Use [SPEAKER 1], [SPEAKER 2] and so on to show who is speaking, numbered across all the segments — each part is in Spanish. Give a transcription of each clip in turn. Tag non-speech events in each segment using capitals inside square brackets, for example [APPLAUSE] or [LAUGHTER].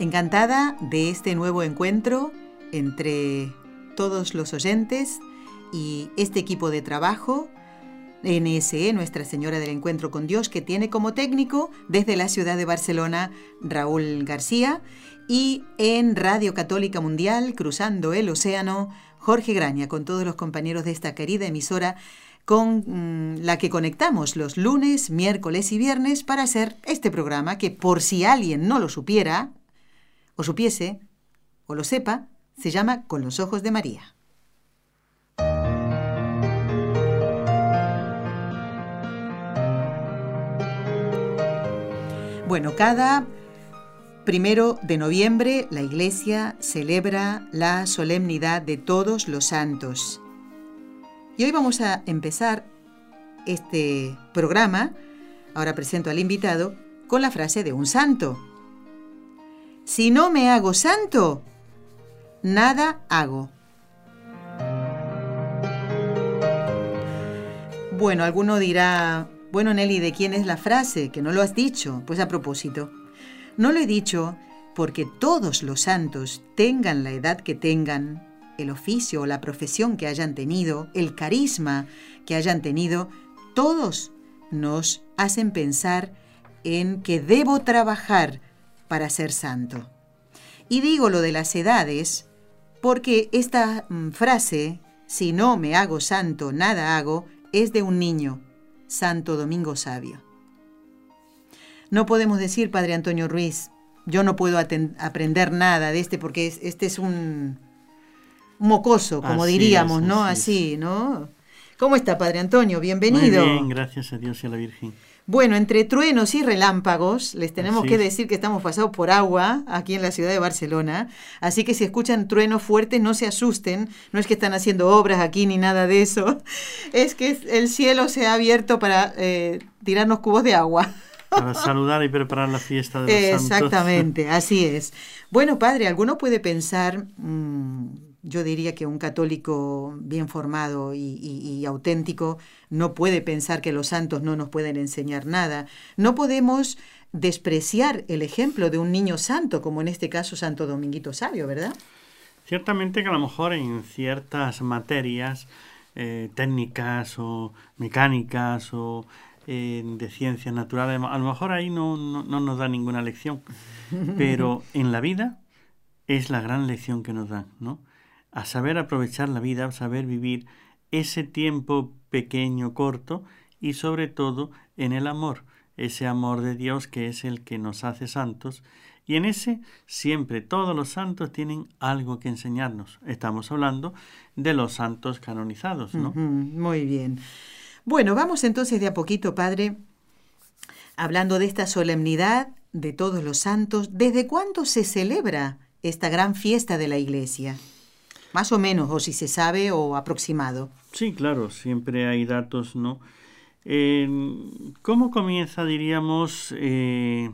[SPEAKER 1] Encantada de este nuevo encuentro entre todos los oyentes y este equipo de trabajo, NSE, Nuestra Señora del Encuentro con Dios, que tiene como técnico desde la ciudad de Barcelona Raúl García y en Radio Católica Mundial, cruzando el océano, Jorge Graña, con todos los compañeros de esta querida emisora con mm, la que conectamos los lunes, miércoles y viernes para hacer este programa que por si alguien no lo supiera, o supiese, o lo sepa, se llama Con los Ojos de María. Bueno, cada primero de noviembre la Iglesia celebra la solemnidad de todos los santos. Y hoy vamos a empezar este programa, ahora presento al invitado, con la frase de un santo. Si no me hago santo, nada hago. Bueno, alguno dirá, bueno Nelly, ¿de quién es la frase? Que no lo has dicho. Pues a propósito, no lo he dicho porque todos los santos, tengan la edad que tengan, el oficio o la profesión que hayan tenido, el carisma que hayan tenido, todos nos hacen pensar en que debo trabajar para ser santo. Y digo lo de las edades porque esta mm, frase, si no me hago santo, nada hago, es de un niño, Santo Domingo Sabio. No podemos decir, Padre Antonio Ruiz, yo no puedo aprender nada de este porque este es un mocoso, como diríamos, ¿no? Así, ¿no? ¿Cómo está, Padre Antonio? Bienvenido.
[SPEAKER 2] Muy bien, gracias a Dios y a la Virgen.
[SPEAKER 1] Bueno, entre truenos y relámpagos, les tenemos que decir que estamos pasados por agua aquí en la ciudad de Barcelona, así que si escuchan truenos fuertes no se asusten, no es que están haciendo obras aquí ni nada de eso, [LAUGHS] es que el cielo se ha abierto para eh, tirarnos cubos de agua. [LAUGHS]
[SPEAKER 2] Para saludar y preparar la fiesta de
[SPEAKER 1] los Exactamente, así es. Bueno, padre, alguno puede pensar, mm, yo diría que un católico bien formado y, auténtico no puede pensar que los santos no nos pueden enseñar nada. No podemos despreciar el ejemplo de un niño santo, como en este caso Santo Dominguito Sabio, ¿verdad?
[SPEAKER 2] Ciertamente que a lo mejor en ciertas materias eh, técnicas o mecánicas o eh, de ciencias naturales, a lo mejor ahí no, no nos da ninguna lección, [LAUGHS] pero en la vida es la gran lección que nos dan, ¿no? A saber aprovechar la vida, a saber vivir ese tiempo pequeño, corto y sobre todo en el amor, ese amor de Dios que es el que nos hace santos y en ese siempre todos los santos tienen algo que enseñarnos. Estamos hablando de los santos canonizados, ¿no?
[SPEAKER 1] muy bien. Bueno, vamos entonces de a poquito, Padre, hablando de esta solemnidad de todos los santos. ¿Desde cuándo se celebra esta gran fiesta de la Iglesia? Más o menos, o si se sabe o aproximado.
[SPEAKER 2] Sí, claro, siempre hay datos, ¿no? ¿Cómo comienza, diríamos? Eh,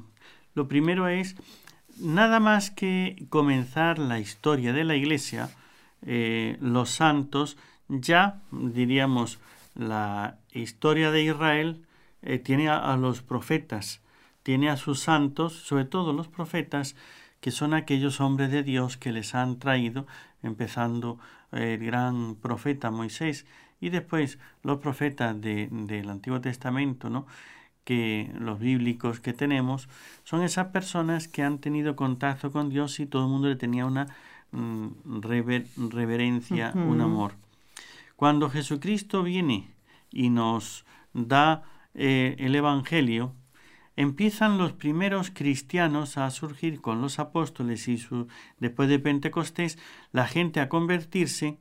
[SPEAKER 2] lo primero es, nada más que comenzar la historia de la Iglesia, eh, los santos, ya, diríamos, la historia de Israel eh, tiene a los profetas, tiene a sus santos, sobre todo los profetas, que son aquellos hombres de Dios que les han traído empezando el gran profeta Moisés y después los profetas del Antiguo Testamento, ¿no? que los bíblicos que tenemos son esas personas que han tenido contacto con Dios y todo el mundo le tenía una mm, reverencia, un amor. Cuando Jesucristo viene y nos da eh, el Evangelio, empiezan los primeros cristianos a surgir con los apóstoles y después de Pentecostés, la gente a convertirse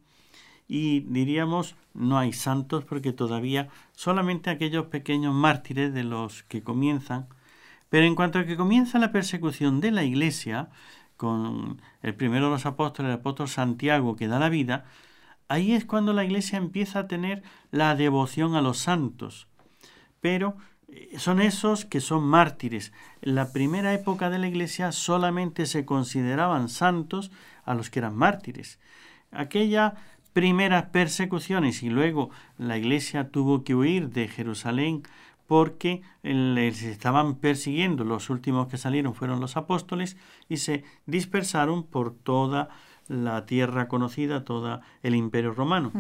[SPEAKER 2] y diríamos no hay santos porque todavía solamente aquellos pequeños mártires de los que comienzan. Pero en cuanto a que comienza la persecución de la Iglesia, con el primero de los apóstoles, el apóstol Santiago, que da la vida, ahí es cuando la iglesia empieza a tener la devoción a los santos. Pero son esos que son mártires. En la primera época de la iglesia solamente se consideraban santos a los que eran mártires. Aquella primeras persecuciones y luego la iglesia tuvo que huir de Jerusalén porque les estaban persiguiendo. Los últimos que salieron fueron los apóstoles y se dispersaron por toda la tierra conocida, todo el imperio romano.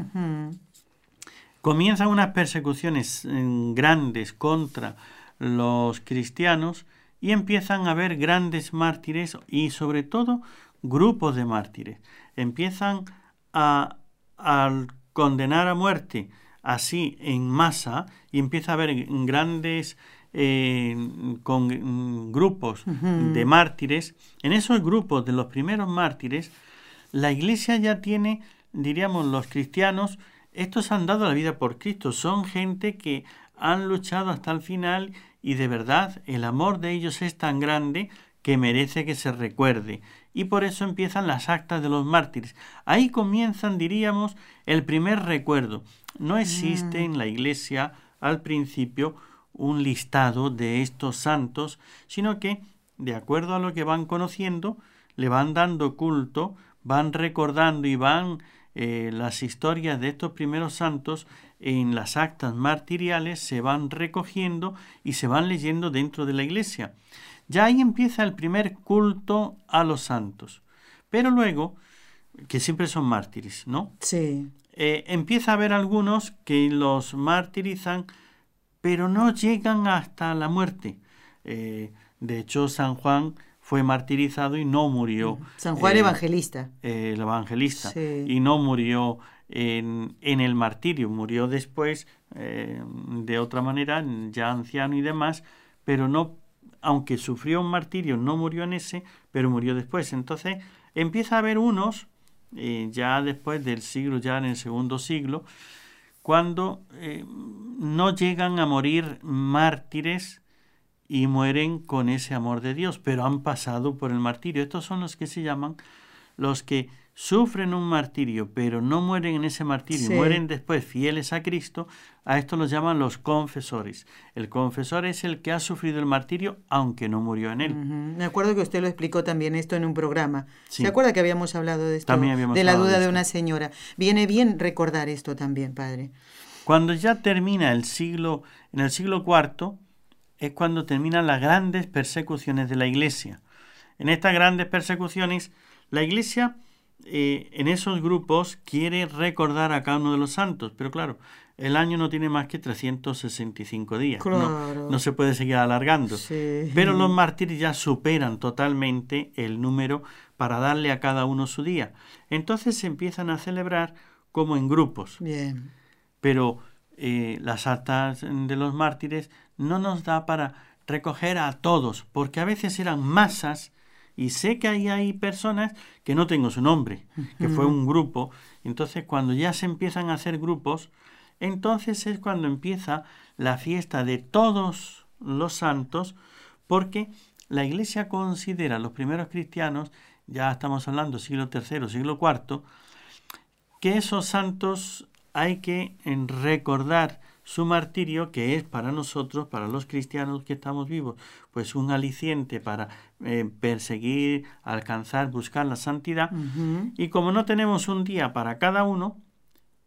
[SPEAKER 2] Comienzan unas persecuciones mm, grandes contra los cristianos y empiezan a haber grandes mártires y sobre todo grupos de mártires. Empiezan a al condenar a muerte así en masa y empieza a haber grandes eh, con mm, grupos de mártires, en esos grupos de los primeros mártires, la iglesia ya tiene, diríamos, los cristianos, estos han dado la vida por Cristo, son gente que han luchado hasta el final y de verdad el amor de ellos es tan grande que merece que se recuerde y por eso empiezan las actas de los mártires. Ahí comienzan, diríamos, el primer recuerdo. No existe mm. en la iglesia al principio un listado de estos santos, sino que, de acuerdo a lo que van conociendo, le van dando culto, van recordando y van eh, las historias de estos primeros santos en las actas martiriales se van recogiendo y se van leyendo dentro de la iglesia. Ya ahí empieza el primer culto a los santos. Pero luego, que siempre son mártires, ¿no?
[SPEAKER 1] Sí.
[SPEAKER 2] Eh, empieza a haber algunos que los martirizan, pero no llegan hasta la muerte. Eh, de hecho, San Juan fue martirizado y no murió.
[SPEAKER 1] San Juan Evangelista.
[SPEAKER 2] el evangelista. Y no murió en, en, el martirio, murió después eh, de otra manera, ya anciano y demás, pero no aunque sufrió un martirio, no murió en ese, pero murió después. Entonces empieza a haber unos, eh, ya después del siglo, ya en el segundo siglo, cuando eh, no llegan a morir mártires y mueren con ese amor de Dios, pero han pasado por el martirio. Estos son los que se llaman los que sufren un martirio, pero no mueren en ese martirio y mueren después fieles a Cristo, a esto los llaman los confesores. El confesor es el que ha sufrido el martirio aunque no murió en él.
[SPEAKER 1] Me acuerdo que usted lo explicó también esto en un programa. ¿Se acuerda que habíamos hablado de esto? de la duda de, de una señora. Viene bien recordar esto también, padre.
[SPEAKER 2] Cuando ya termina el siglo, en el siglo IV, es cuando terminan las grandes persecuciones de la iglesia. En estas grandes persecuciones, la iglesia eh, en esos grupos quiere recordar a cada uno de los santos, pero claro, el año no tiene más que 365 días. No, se puede seguir alargando. Pero los mártires ya superan totalmente el número para darle a cada uno su día. Entonces se empiezan a celebrar como en grupos.
[SPEAKER 1] Bien.
[SPEAKER 2] Pero eh, las actas de los mártires no nos da para recoger a todos, porque a veces eran masas y sé que ahí hay personas que no tengo su nombre, que fue un grupo. Entonces, cuando ya se empiezan a hacer grupos, entonces es cuando empieza la fiesta de todos los santos, porque la Iglesia considera a los primeros cristianos, ya estamos hablando siglo III, siglo IV, que esos santos hay que recordar su martirio, que es para nosotros, para los cristianos que estamos vivos, pues un aliciente para eh, perseguir, alcanzar, buscar la santidad. Y como no tenemos un día para cada uno,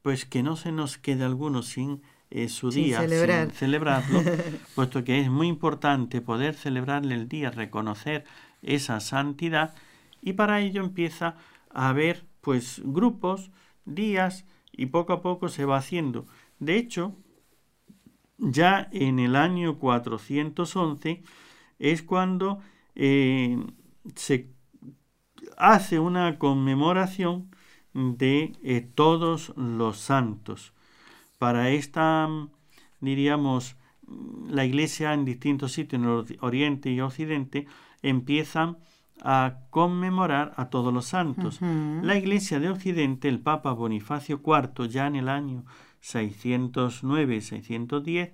[SPEAKER 2] pues que no se nos quede alguno sin eh, su día, sin celebrarlo, [LAUGHS] puesto que es muy importante poder celebrarle el día, reconocer esa santidad, y para ello empieza a haber pues grupos, días, y poco a poco se va haciendo. De hecho, ya en el año 411 es cuando eh, se hace una conmemoración de eh, todos los santos. Para esta, diríamos, la iglesia en distintos sitios, en el Oriente y Occidente, empiezan a conmemorar a todos los santos. La iglesia de Occidente, el Papa Bonifacio IV, ya en el año 609-610,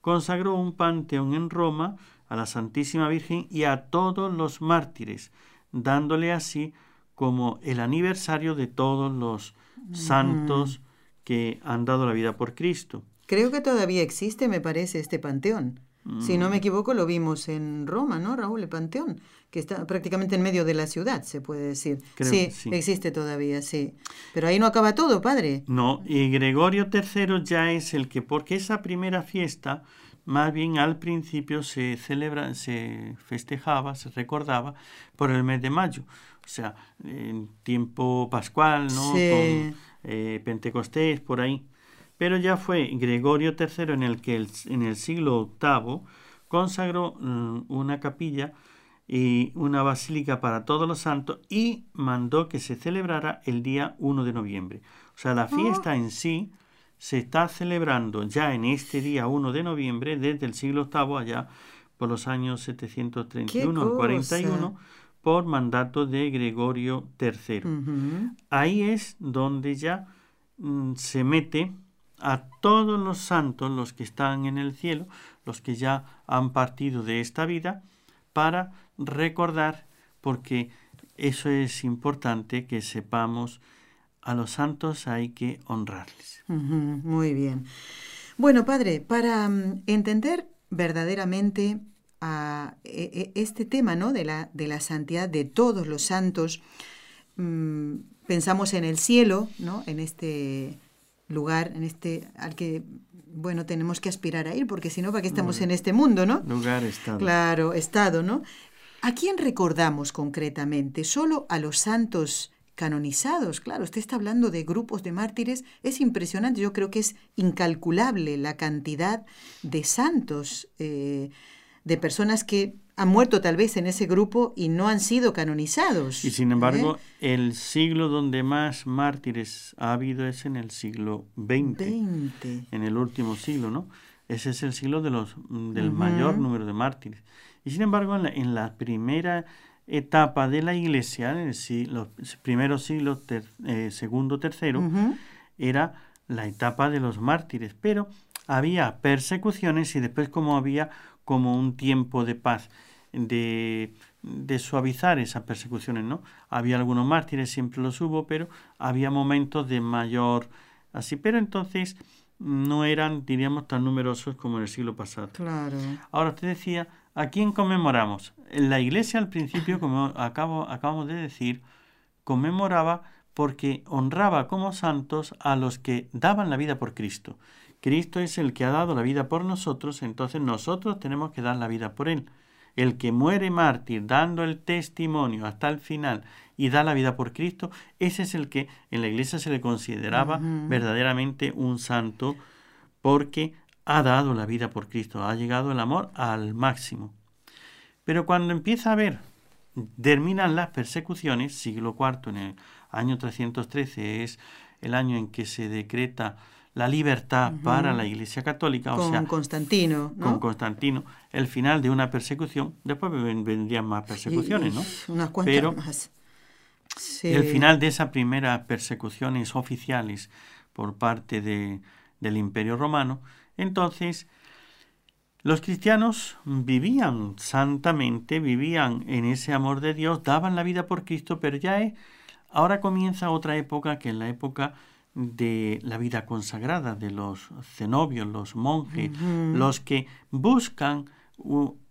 [SPEAKER 2] consagró un panteón en Roma a la Santísima Virgen y a todos los mártires dándole así como el aniversario de todos los santos que han dado la vida por Cristo.
[SPEAKER 1] Creo que todavía existe, me parece, este panteón. Si no me mm. equivoco, lo vimos en Roma, ¿no, Raúl? El panteón, que está prácticamente en medio de la ciudad, se puede decir. sí, existe todavía, sí. Pero ahí no acaba todo, padre.
[SPEAKER 2] No, y Gregorio III ya es el que, porque esa primera fiesta, más bien al principio se celebra, se festejaba, se recordaba por el mes de mayo. O sea, en tiempo pascual, ¿no? Con eh, Pentecostés, por ahí pero ya fue Gregorio III en el que en el siglo VIII consagró mm, una capilla y una basílica para todos los santos y mandó que se celebrara el día 1 de noviembre. O sea, la fiesta en sí se está celebrando ya en este día 1 de noviembre desde el siglo VIII allá por los años 731 al 41 por mandato de Gregorio III. Ahí es donde ya mm, se mete a todos los santos, los que están en el cielo, los que ya han partido de esta vida, para recordar, porque eso es importante que sepamos, a los santos hay que honrarles.
[SPEAKER 1] muy bien. Bueno, Padre, para mm, entender verdaderamente a e, e, este tema ¿no? de, la, de la santidad de todos los santos, mm, pensamos en el cielo, ¿no? en este lugar en este al que bueno tenemos que aspirar a ir porque si no para qué estamos en este mundo no
[SPEAKER 2] lugar estado.
[SPEAKER 1] Claro estado no a quién recordamos concretamente solo a los santos canonizados claro usted está hablando de grupos de mártires. Es impresionante yo creo que es incalculable la cantidad de santos eh, de personas que han muerto tal vez en ese grupo y no han sido canonizados.
[SPEAKER 2] Y sin embargo, ¿eh? el siglo donde más mártires ha habido es en el siglo XX, en el último siglo, ¿no? Ese es el siglo de los, del mayor número de mártires. Y sin embargo, en la, primera etapa de la iglesia, en el los primeros siglos, eh, segundo, tercero, era la etapa de los mártires, pero había persecuciones y después como había como un tiempo de paz de, suavizar esas persecuciones, ¿no? Había algunos mártires, siempre los hubo, pero había momentos de mayor así, pero entonces no eran, diríamos, tan numerosos como en el siglo pasado.
[SPEAKER 1] Claro.
[SPEAKER 2] Ahora te decía, ¿a quién conmemoramos? La iglesia al principio, [CLEARS THROAT] como acabo, acabamos de decir, conmemoraba porque honraba como santos a los que daban la vida por Cristo. Cristo es el que ha dado la vida por nosotros, entonces nosotros tenemos que dar la vida por Él. El que muere mártir dando el testimonio hasta el final y da la vida por Cristo, ese es el que en la iglesia se le consideraba verdaderamente un santo porque ha dado la vida por Cristo, ha llegado el amor al máximo. Pero cuando empieza a ver, terminan las persecuciones, siglo IV, en el año 313 es el año en que se decreta la libertad para la Iglesia Católica.
[SPEAKER 1] O
[SPEAKER 2] con
[SPEAKER 1] Constantino. ¿no?
[SPEAKER 2] Con Constantino, el final de una persecución. Después vendrían más persecuciones, ¿no?
[SPEAKER 1] Unas cuantas Pero más.
[SPEAKER 2] el final de esas primeras persecuciones oficiales por parte de, del Imperio Romano, entonces los cristianos vivían santamente, vivían en ese amor de Dios, daban la vida por Cristo, pero ya es, ahora comienza otra época que es la época de la vida consagrada, de los cenobios, los monjes, los que buscan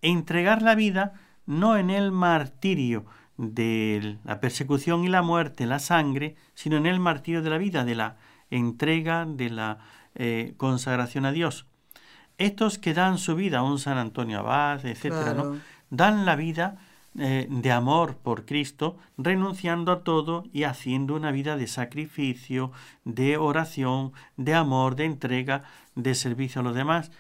[SPEAKER 2] entregar la vida no en el martirio de la persecución y la muerte, la sangre, sino en el martirio de la vida, de la entrega, de la eh, consagración a Dios. Estos que dan su vida, un San Antonio Abad, etcétera, ¿no? dan la vida eh, de amor por Cristo, renunciando a todo y haciendo una vida de sacrificio, de oración, de amor, de entrega, de servicio a los demás.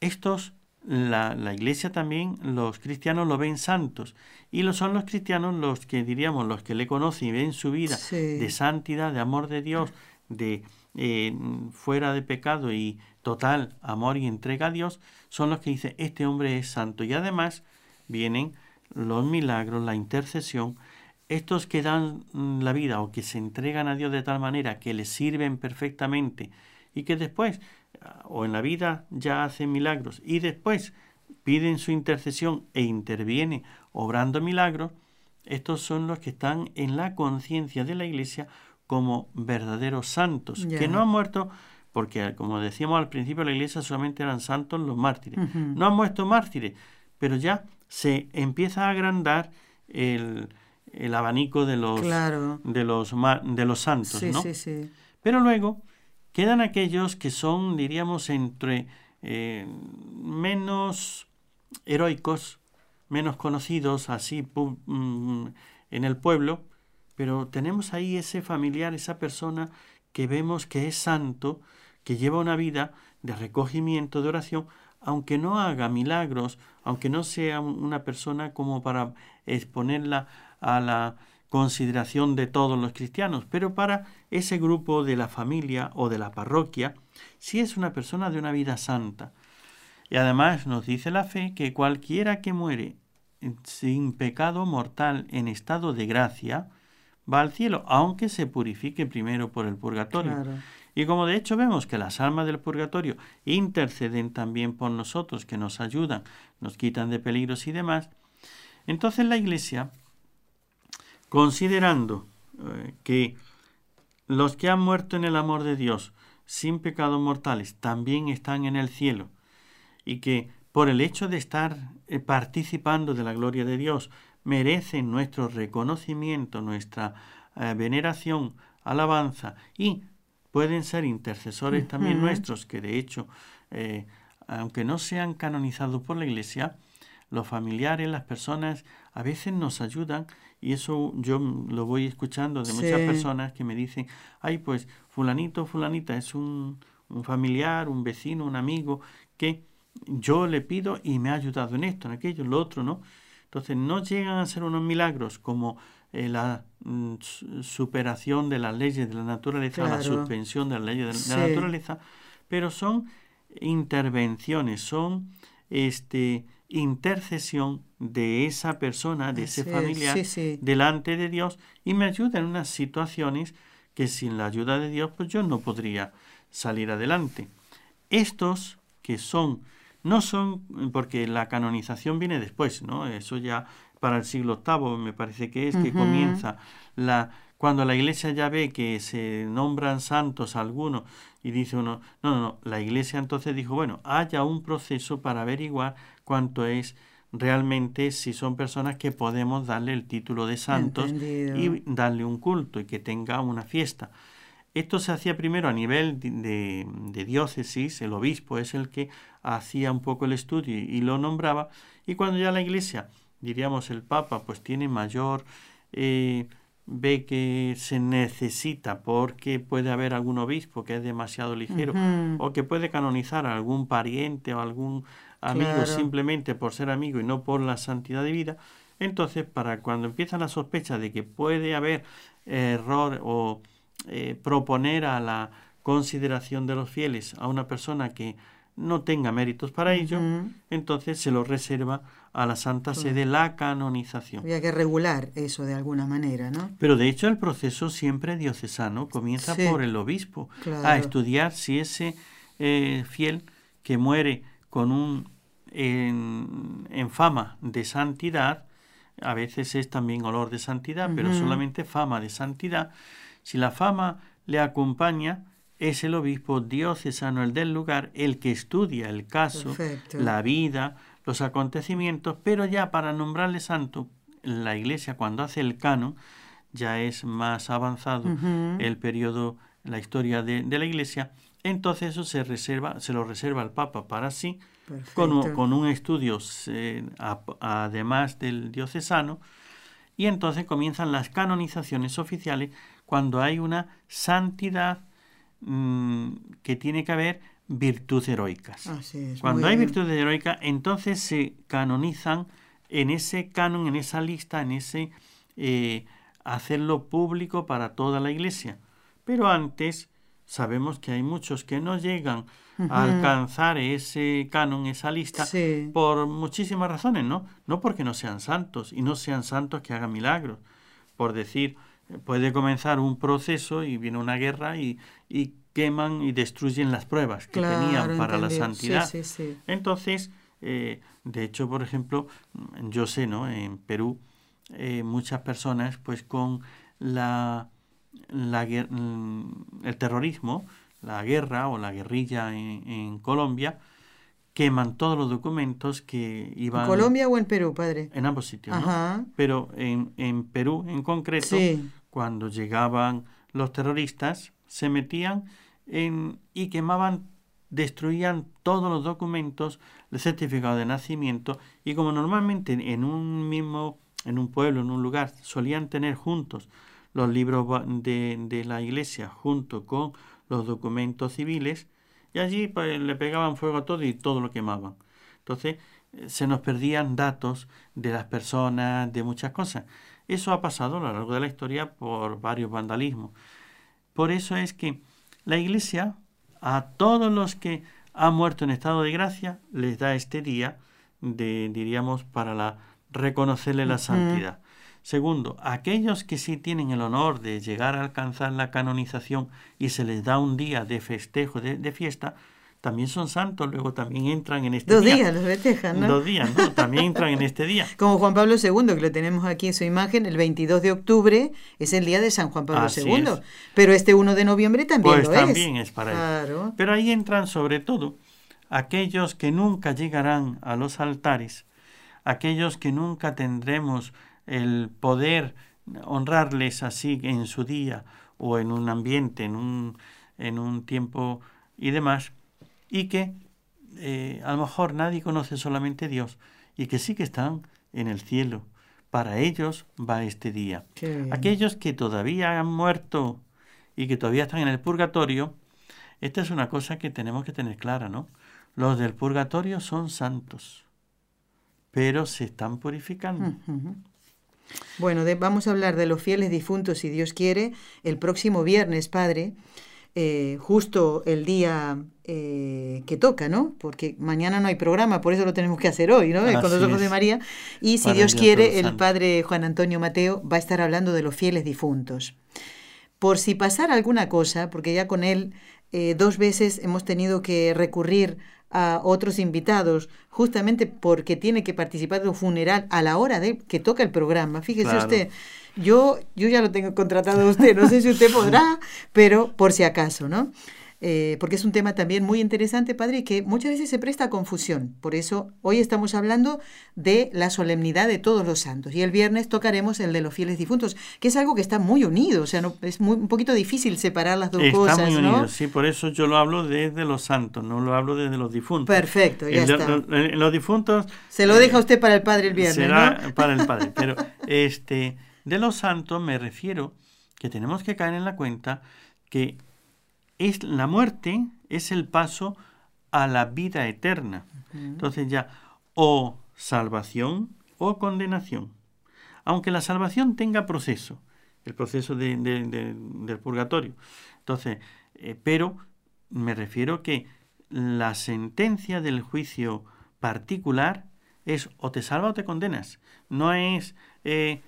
[SPEAKER 2] Estos, la, la iglesia también, los cristianos lo ven santos. Y lo son los cristianos los que diríamos, los que le conocen y ven su vida de santidad, de amor de Dios, de eh, fuera de pecado y total amor y entrega a Dios, son los que dicen, este hombre es santo. Y además vienen los milagros, la intercesión, estos que dan mm, la vida o que se entregan a Dios de tal manera que les sirven perfectamente y que después ah, o en la vida ya hacen milagros y después piden su intercesión e interviene obrando milagros, estos son los que están en la conciencia de la Iglesia como verdaderos santos, que no han muerto porque, como decíamos al principio, la Iglesia solamente eran santos los mártires. No han muerto mártires, pero ya se empieza a agrandar el, abanico de los, de los, de los santos, ¿no? Pero luego quedan aquellos que son, diríamos, entre eh, menos heroicos, menos conocidos así mm, en el pueblo, pero tenemos ahí ese familiar, esa persona que vemos que es santo, que lleva una vida de recogimiento, de oración, aunque no haga milagros, aunque no sea una persona como para exponerla a la consideración de todos los cristianos, pero para ese grupo de la familia o de la parroquia, si es una persona de una vida santa. Y además nos dice la fe que cualquiera que muere sin pecado mortal en estado de gracia, va al cielo, aunque se purifique primero por el purgatorio. Y como de hecho vemos que las almas del purgatorio interceden también por nosotros, que nos ayudan, nos quitan de peligros y demás, entonces la Iglesia, considerando eh, que los que han muerto en el amor de Dios sin pecados mortales también están en el cielo y que por el hecho de estar eh, participando de la gloria de Dios merecen nuestro reconocimiento, nuestra eh, veneración, alabanza y pueden ser intercesores también nuestros, que de hecho, eh, aunque no sean canonizados por la Iglesia, los familiares, las personas, a veces nos ayudan y eso yo lo voy escuchando de muchas personas que me dicen, ay, pues fulanito, fulanita es un, un familiar, un vecino, un amigo que yo le pido y me ha ayudado en esto, en aquello, en lo otro, ¿no? Entonces no llegan a ser unos milagros como eh, la mm, superación de las leyes de la naturaleza, la suspensión de las leyes de, la naturaleza, pero son intervenciones, son este intercesión de esa persona, de ese familiar, delante de Dios y me ayuda en unas situaciones que sin la ayuda de Dios pues yo no podría salir adelante. Estos que son no son, porque la canonización viene después, ¿no? Eso ya para el siglo VIII me parece que es que comienza la cuando la iglesia ya ve que se nombran santos algunos y dice uno, no, no, no, la iglesia entonces dijo, bueno, haya un proceso para averiguar cuánto es realmente si son personas que podemos darle el título de santos y darle un culto y que tenga una fiesta. Esto se hacía primero a nivel de, diócesis, el obispo es el que hacía un poco el estudio y, lo nombraba, y cuando ya la iglesia, diríamos el papa, pues tiene mayor, eh, ve que se necesita porque puede haber algún obispo que es demasiado ligero o que puede canonizar a algún pariente o algún amigo simplemente por ser amigo y no por la santidad de vida, entonces para cuando empieza la sospecha de que puede haber error o eh, proponer a la consideración de los fieles a una persona que no tenga méritos para ello, entonces se lo reserva a la Santa Sede la canonización.
[SPEAKER 1] Había que regular eso de alguna manera, ¿no?
[SPEAKER 2] Pero de hecho el proceso siempre diocesano comienza por el obispo a estudiar si ese eh, fiel que muere con un en, fama de santidad, a veces es también olor de santidad, pero solamente fama de santidad, si la fama le acompaña, es el obispo diocesano, el del lugar, el que estudia el caso, la vida, los acontecimientos, pero ya para nombrarle santo, la iglesia cuando hace el canon, ya es más avanzado el periodo, la historia de, la iglesia, entonces eso se reserva, se lo reserva al Papa para sí, con, un estudio además del diocesano, y entonces comienzan las canonizaciones oficiales cuando hay una santidad mm, que tiene que haber virtudes heroicas. cuando hay virtudes heroicas, entonces se canonizan en ese canon, en esa lista, en ese eh, hacerlo público para toda la iglesia. Pero antes sabemos que hay muchos que no llegan a alcanzar ese canon, esa lista, por muchísimas razones, ¿no? No porque no sean santos y no sean santos que hagan milagros. Por decir, puede comenzar un proceso y viene una guerra y, queman y destruyen las pruebas que tenían para la santidad. Entonces, eh, de hecho, por ejemplo, yo sé, ¿no? En Perú eh, muchas personas pues con la, la, el terrorismo, la guerra o la guerrilla en, Colombia, queman todos los documentos que iban...
[SPEAKER 1] ¿En Colombia o en Perú, padre?
[SPEAKER 2] En ambos sitios, Pero en, en, Perú en concreto, cuando llegaban los terroristas, se metían y quemaban destruían todos los documentos, el certificado de nacimiento y como normalmente en un mismo, en un pueblo, en un lugar, solían tener juntos los libros de, de la iglesia junto con los documentos civiles y allí pues, le pegaban fuego a todo y todo lo quemaban. Entonces eh, se nos perdían datos de las personas, de muchas cosas. Eso ha pasado a lo largo de la historia por varios vandalismos. Por eso es que la iglesia a todos los que han muerto en estado de gracia les da este día de diríamos para la reconocerle la santidad. Segundo, aquellos que sí tienen el honor de llegar a alcanzar la canonización y se les da un día de festejo, de fiesta, también son santos, luego también entran en este
[SPEAKER 1] día. Dos días los festejan, ¿no?
[SPEAKER 2] Dos días, ¿no? También entran en este día.
[SPEAKER 1] Como Juan Pablo II, que lo tenemos aquí en su imagen, el 22 de octubre es el día de San Juan Pablo II. Pero este 1 de noviembre también
[SPEAKER 2] pues
[SPEAKER 1] lo
[SPEAKER 2] es. también es para él. Pero ahí entran sobre todo aquellos que nunca llegarán a los altares, aquellos que nunca tendremos el poder honrarles así en su día o en un ambiente, en un, en un tiempo y demás, y que eh, a lo mejor nadie conoce solamente Dios y que sí que están en el cielo. Para ellos va este día. Aquellos que todavía han muerto y que todavía están en el purgatorio, esta es una cosa que tenemos que tener clara, ¿no? Los del purgatorio son santos, pero se están purificando.
[SPEAKER 1] Bueno, vamos a hablar de los fieles difuntos, si Dios quiere, el próximo viernes, Padre. Eh, justo el día eh, que toca, ¿no? Porque mañana no hay programa, por eso lo tenemos que hacer hoy, ¿no? Con los ojos de María. Y si Dios quiere, el padre Juan Antonio Mateo va a estar hablando de los fieles difuntos. Por si pasara alguna cosa, porque ya con él eh, dos veces hemos tenido que recurrir a otros invitados, justamente porque tiene que participar de un funeral a la hora de que toca el programa. Fíjese usted, yo, yo ya lo tengo contratado a usted, no sé si usted podrá, pero por si acaso, ¿no? Eh, porque es un tema también muy interesante, padre, que muchas veces se presta a confusión. Por eso hoy estamos hablando de la solemnidad de todos los santos y el viernes tocaremos el de los fieles difuntos, que es algo que está muy unido, o sea, no, es muy, un poquito difícil separar las dos cosas. Está muy unido,
[SPEAKER 2] sí, por eso yo lo hablo desde los santos, no lo hablo desde los difuntos.
[SPEAKER 1] Perfecto, ya está.
[SPEAKER 2] los difuntos...
[SPEAKER 1] Se lo deja usted para el padre el viernes,
[SPEAKER 2] será para el padre, pero [LAUGHS] este, de los santos me refiero que tenemos que caer en la cuenta que es la muerte es el paso a la vida eterna. Entonces ya o salvación o condenación. Aunque la salvación tenga proceso, el proceso del purgatorio. Entonces, eh, pero me refiero que la sentencia del juicio particular es o te salva o te condenas. No es eh,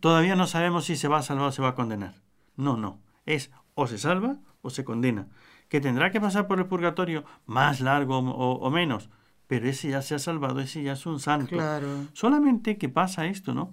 [SPEAKER 2] todavía no sabemos si se va a salvar o se va a condenar. No, no. Es o se salva o se condena. Que tendrá que pasar por el purgatorio más largo o, menos, pero ese ya se ha salvado, ese ya es un santo. Solamente que pasa esto, ¿no?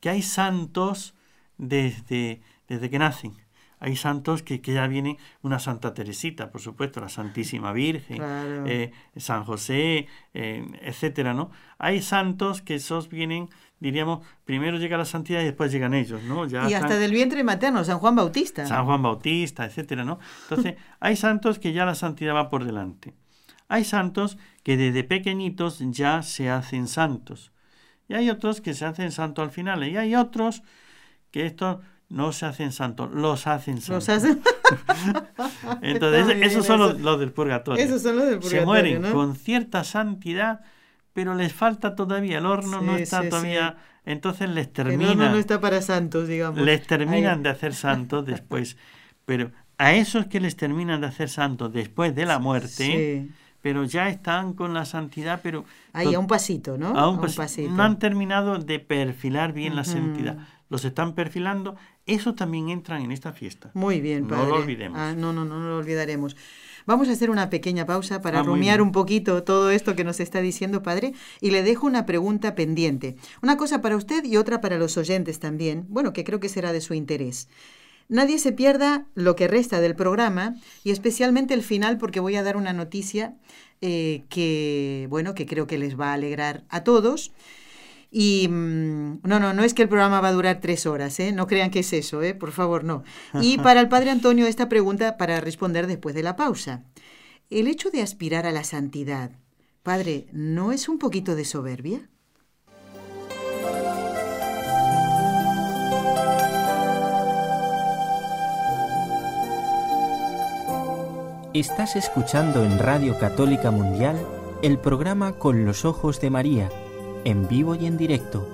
[SPEAKER 2] Que hay santos desde, desde que nacen. Hay santos que, que ya vienen, una Santa Teresita, por supuesto, la Santísima Virgen, eh, San José, eh, etcétera, ¿no? Hay santos que esos vienen diríamos, primero llega la santidad y después llegan ellos, ¿no?
[SPEAKER 1] Ya y hasta del vientre materno, San Juan Bautista.
[SPEAKER 2] San Juan Bautista, etcétera, ¿no? Entonces, [LAUGHS] hay santos que ya la santidad va por delante. Hay santos que desde pequeñitos ya se hacen santos. Y hay otros que se hacen santos al final. Y hay otros que estos no se hacen santos, los hacen santos. Los hacen. [LAUGHS] Entonces, esos son los, del purgatorio.
[SPEAKER 1] Esos son los del purgatorio.
[SPEAKER 2] Se mueren con cierta santidad pero les falta todavía, el horno no está todavía, entonces les terminan.
[SPEAKER 1] El horno no está para santos, digamos.
[SPEAKER 2] Les terminan de hacer [LAUGHS] santos después, pero a esos que les terminan de hacer santos después de la muerte, pero ya están con la santidad, pero...
[SPEAKER 1] Ahí, a un pasito, ¿no?
[SPEAKER 2] A un, pasito. No han terminado de perfilar bien la santidad. Los están perfilando, eso también entran en esta fiesta.
[SPEAKER 1] Muy bien, padre.
[SPEAKER 2] No lo olvidemos.
[SPEAKER 1] Ah, no, no, no, no lo olvidaremos. Vamos a hacer una pequeña pausa para
[SPEAKER 2] Ah,
[SPEAKER 1] rumiar un poquito todo esto que nos está diciendo, Padre, y le dejo una pregunta pendiente. Una cosa para usted y otra para los oyentes también, bueno, que creo que será de su interés. Nadie se pierda lo que resta del programa y especialmente el final porque voy a dar una noticia eh, que, bueno, que creo que les va a alegrar a todos. Y mm, no, no, no es que el programa va a durar tres horas, ¿eh? No crean que es eso, ¿eh? Por favor, no. Y [LAUGHS] para el Padre Antonio esta pregunta para responder después de la pausa. El hecho de aspirar a la santidad, Padre, ¿no es un poquito de soberbia?
[SPEAKER 3] Estás escuchando en Radio Católica Mundial el programa Con los Ojos de María, en vivo y en directo,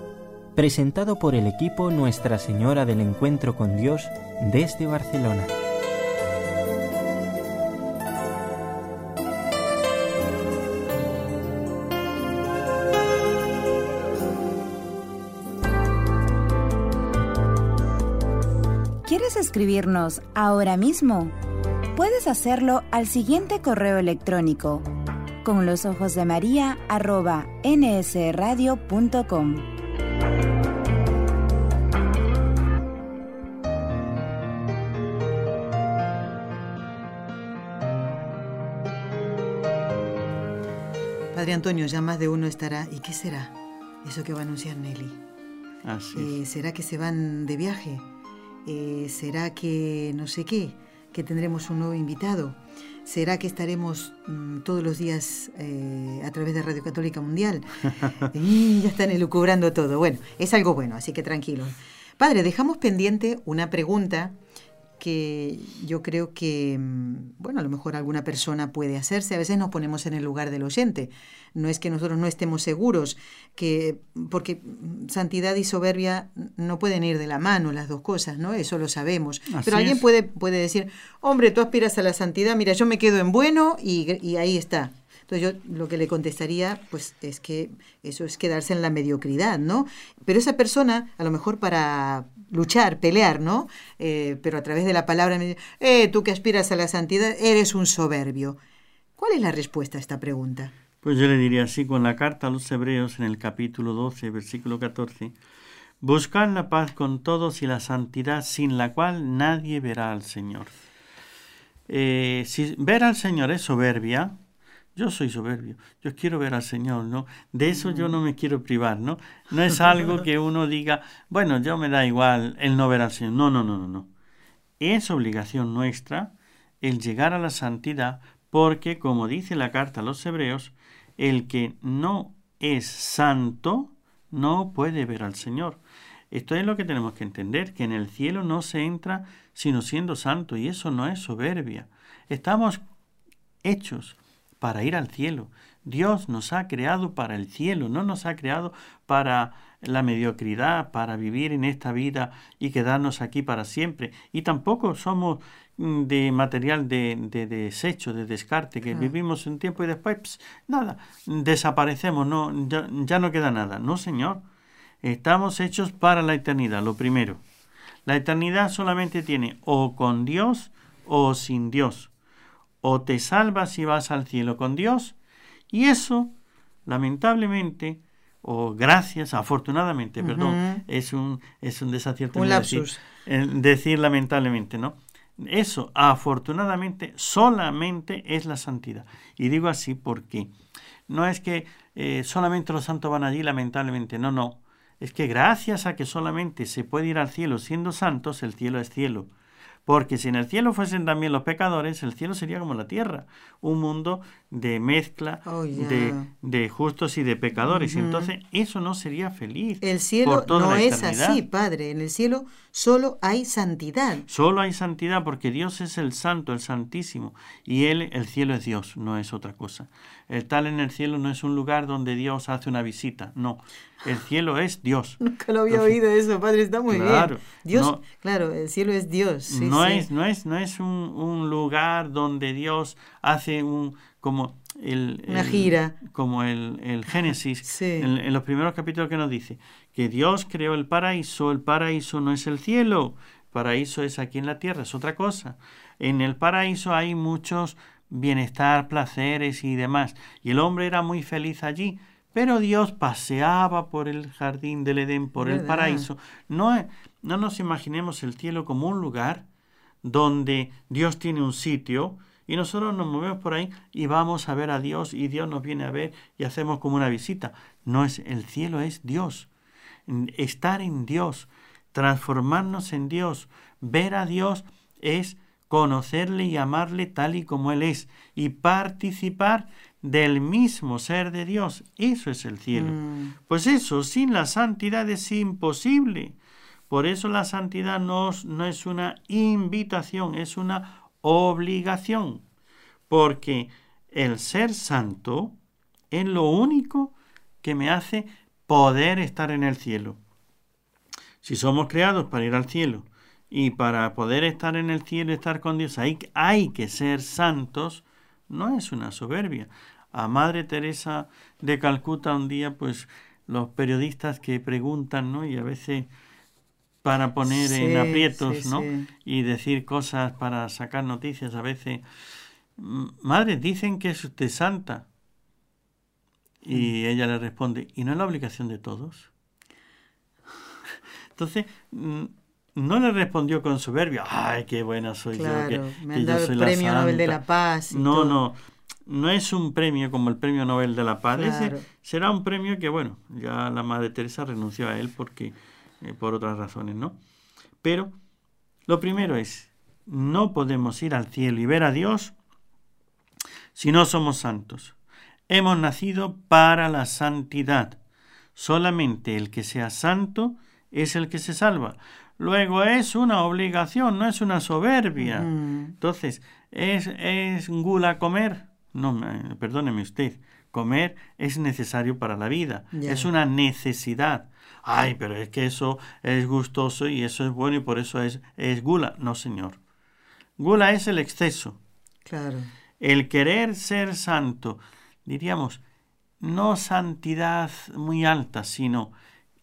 [SPEAKER 3] presentado por el equipo Nuestra Señora del Encuentro con Dios desde Barcelona.
[SPEAKER 4] ¿Quieres escribirnos ahora mismo? Puedes hacerlo al siguiente correo electrónico con los ojos de María arroba nsradio.com.
[SPEAKER 1] Padre Antonio, ya más de uno estará. ¿Y qué será? Eso que va a anunciar Nelly.
[SPEAKER 2] Así
[SPEAKER 1] Eh. ¿Será que se van de viaje? Eh, ¿Será que no sé qué? ¿Que tendremos un nuevo invitado? ¿Será que estaremos mm, todos los días eh, a través de Radio Católica Mundial? [LAUGHS] Y ya están elucubrando todo. Bueno, es algo bueno, así que tranquilo. Padre, dejamos pendiente una pregunta que yo creo que, mm, bueno, a lo mejor alguna persona puede hacerse. A veces nos ponemos en el lugar del oyente. No es que nosotros no estemos seguros, que porque mm, santidad y soberbia no pueden ir de la mano las dos cosas, ¿no? Eso lo sabemos.
[SPEAKER 2] Así
[SPEAKER 1] Pero alguien
[SPEAKER 2] es.
[SPEAKER 1] puede, puede decir, hombre, tú aspiras a la santidad, mira, yo me quedo en bueno y, y ahí está. Entonces yo lo que le contestaría, pues es que eso es quedarse en la mediocridad, ¿no? Pero esa persona, a lo mejor para luchar, pelear, ¿no? Eh, pero a través de la palabra eh, tú que aspiras a la santidad, eres un soberbio. ¿Cuál es la respuesta a esta pregunta?
[SPEAKER 2] Pues yo le diría así, con la carta a los hebreos en el capítulo 12, versículo 14, buscar la paz con todos y la santidad sin la cual nadie verá al Señor. Eh, si ver al Señor es soberbia, yo soy soberbio, yo quiero ver al Señor, ¿no? De eso yo no me quiero privar, ¿no? No es algo que uno diga, bueno, yo me da igual el no ver al Señor. No, no, no, no, no. Es obligación nuestra el llegar a la santidad porque, como dice la carta a los hebreos, el que no es santo no puede ver al Señor. Esto es lo que tenemos que entender, que en el cielo no se entra sino siendo santo y eso no es soberbia. Estamos hechos para ir al cielo. Dios nos ha creado para el cielo, no nos ha creado para la mediocridad, para vivir en esta vida y quedarnos aquí para siempre. Y tampoco somos mm, de material de, de desecho, de descarte, que vivimos un tiempo y después, ps, nada, desaparecemos, no, ya, ya no queda nada. No, Señor. Estamos hechos para la eternidad, lo primero. La eternidad solamente tiene o con Dios o sin Dios. O te salvas y vas al cielo con Dios. Y eso, lamentablemente, o gracias, afortunadamente, perdón, es un, es un desacierto.
[SPEAKER 1] Un
[SPEAKER 2] decir- eh, decir lamentablemente, ¿no? Eso, afortunadamente, solamente es la santidad. Y digo así porque no es que eh, solamente los santos van allí, lamentablemente, no, no. Es que gracias a que solamente se puede ir al cielo siendo santos, el cielo es cielo. Porque si en el cielo fuesen también los pecadores, el cielo sería como la tierra, un mundo de mezcla
[SPEAKER 1] Oh,
[SPEAKER 2] de, de justos y de pecadores.
[SPEAKER 1] Ujú.
[SPEAKER 2] Entonces, eso no sería feliz.
[SPEAKER 1] El cielo
[SPEAKER 2] por toda
[SPEAKER 1] no
[SPEAKER 2] la
[SPEAKER 1] es así, Padre. En el cielo solo hay santidad.
[SPEAKER 2] Solo hay santidad porque Dios es el santo, el santísimo. Y Él, el cielo es Dios, no es otra cosa. El tal en el cielo no es un lugar donde Dios hace una visita, no. El cielo es Dios. [LAUGHS]
[SPEAKER 1] Nunca lo había
[SPEAKER 2] Entonces,
[SPEAKER 1] oído eso, Padre. Está muy
[SPEAKER 2] claro,
[SPEAKER 1] bien. Dios,
[SPEAKER 2] no-
[SPEAKER 1] claro, el cielo es Dios. sí,
[SPEAKER 2] no,
[SPEAKER 1] sí.
[SPEAKER 2] Es, no es, no es un, un lugar donde Dios hace un como el,
[SPEAKER 1] Una
[SPEAKER 2] el-
[SPEAKER 1] gira.
[SPEAKER 2] como el, el Génesis [LAUGHS]
[SPEAKER 1] Sí.
[SPEAKER 2] en, en los primeros capítulos que nos dice que Dios creó el paraíso, el paraíso no es el cielo, paraíso es aquí en la tierra, es otra cosa. En el paraíso hay muchos bienestar, placeres y demás. Y el hombre era muy feliz allí. Pero Dios paseaba por el jardín del Edén, por el paraíso. No, no nos imaginemos el cielo como un lugar donde Dios tiene un sitio y nosotros nos movemos por ahí y vamos a ver a Dios y Dios nos viene a ver y hacemos como una visita. No es el cielo, es Dios. Estar en Dios, transformarnos en Dios, ver a Dios es conocerle y amarle tal y como Él es y participar del mismo ser de Dios. Eso es el cielo. Mm. Pues eso, sin la santidad es imposible. Por eso la santidad no, no es una invitación, es una obligación. Porque el ser santo es lo único que me hace poder estar en el cielo. Si somos creados para ir al cielo y para poder estar en el cielo y estar con Dios hay, hay que ser santos, no es una soberbia. A Madre Teresa de Calcuta un día, pues los periodistas que preguntan, ¿no? Y a veces para poner en aprietos, ¿no? Y decir cosas para sacar noticias a veces. Madre, dicen que es usted santa. Y mm. ella le responde, ¿y no es la obligación de todos? [LAUGHS] Entonces, mm, no le respondió con soberbia, ay, qué buena soy yo. Que,
[SPEAKER 1] me han dado el premio Nobel de la Paz.
[SPEAKER 2] no, no, no es un premio como el premio Nobel de la Paz. será un premio que, bueno, ya la Madre Teresa renunció a él porque eh, por otras razones, ¿no? Pero lo primero es, no podemos ir al cielo y ver a Dios si no somos santos. Hemos nacido para la santidad. Solamente el que sea santo es el que se salva. Luego es una obligación, no es una soberbia. Entonces, ¿es, ¿es gula comer? No, perdóneme usted. Comer es necesario para la vida. Es una necesidad. Ay, pero es que eso es gustoso y eso es bueno y por eso es, es gula. No, señor. Gula es el exceso.
[SPEAKER 1] Claro.
[SPEAKER 2] El querer ser santo, diríamos, no santidad muy alta, sino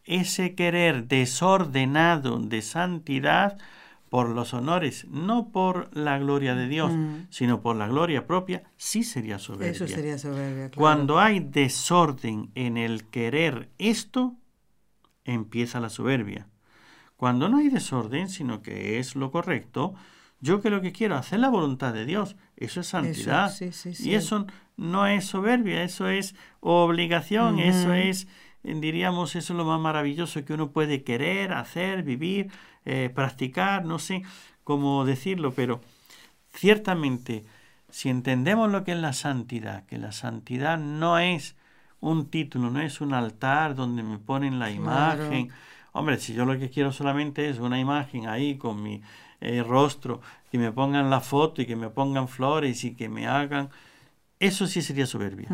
[SPEAKER 2] ese querer desordenado de santidad por los honores, no por la gloria de Dios, mm. sino por la gloria propia, sí sería soberbia.
[SPEAKER 1] Eso sería soberbia.
[SPEAKER 2] Cuando hay desorden en el querer esto, empieza la soberbia. Cuando no hay desorden, sino que es lo correcto, yo que lo que quiero, hacer la voluntad de Dios, eso es santidad. Y eso no es soberbia, eso es obligación, eso es, diríamos, eso es lo más maravilloso que uno puede querer, hacer, vivir eh, practicar, no sé cómo decirlo, pero ciertamente, si entendemos lo que es la santidad, que la santidad no es un título, no es un altar donde me ponen la imagen. Hombre, si yo lo que quiero solamente es una imagen ahí con mi eh, rostro, que me pongan la foto y que me pongan flores y que me hagan, eso sí sería soberbia.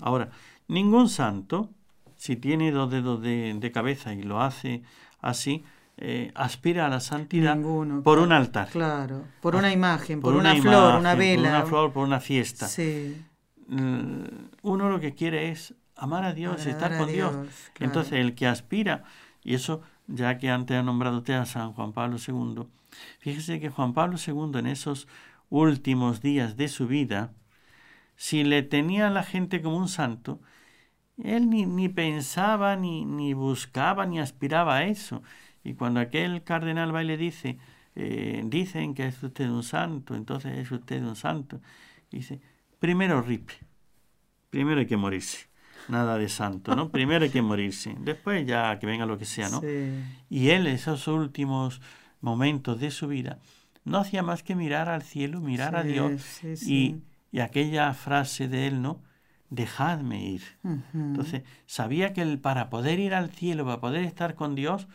[SPEAKER 2] Ahora, ningún santo, si tiene dos dedos de, de cabeza y lo hace así, eh, aspira a la santidad por un altar.
[SPEAKER 1] Claro, por una imagen, por, una, flor, una vela.
[SPEAKER 2] Por una flor, por una fiesta. Sí. Uno lo que quiere es amar a Dios, estar con Dios. Entonces, el que aspira, y eso ya que antes ha nombrado usted a San Juan Pablo II, fíjese que Juan Pablo II en esos últimos días de su vida, si le tenía a la gente como un santo, él ni, ni pensaba, ni, ni buscaba, ni aspiraba a eso. Y cuando aquel cardenal va y le dice, eh, dicen que es usted un santo, entonces es usted un santo, dice, primero ripe, primero hay que morirse. Nada de santo, ¿no? [LAUGHS] Primero hay que morirse, después ya que venga lo que sea, ¿no? Y él, esos últimos momentos de su vida, no hacía más que mirar al cielo, mirar a Dios y, y, aquella frase de él, ¿no? Dejadme ir. Entonces, sabía que el, para poder ir al cielo, para poder estar con Dios,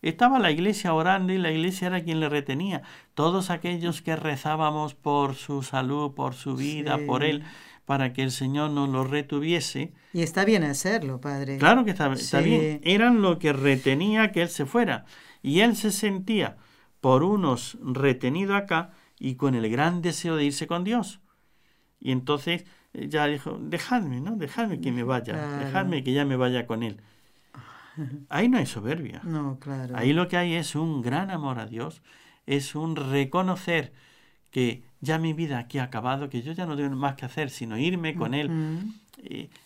[SPEAKER 2] estaba la iglesia orando y la iglesia era quien le retenía. Todos aquellos que rezábamos por su salud, por su vida, por él, para que el Señor nos lo retuviese.
[SPEAKER 1] Y está bien hacerlo, Padre.
[SPEAKER 2] Claro que está, está bien. Eran lo que retenía que él se fuera. Y él se sentía por unos retenido acá y con el gran deseo de irse con Dios. Y entonces eh, ya dijo, dejadme, ¿no? Dejadme que me vaya, dejadme que ya me vaya con él. [LAUGHS] Ahí no hay soberbia.
[SPEAKER 1] No, claro.
[SPEAKER 2] Ahí lo que hay es un gran amor a Dios, es un reconocer que ya mi vida aquí ha acabado, que yo ya no tengo más que hacer sino irme con Él.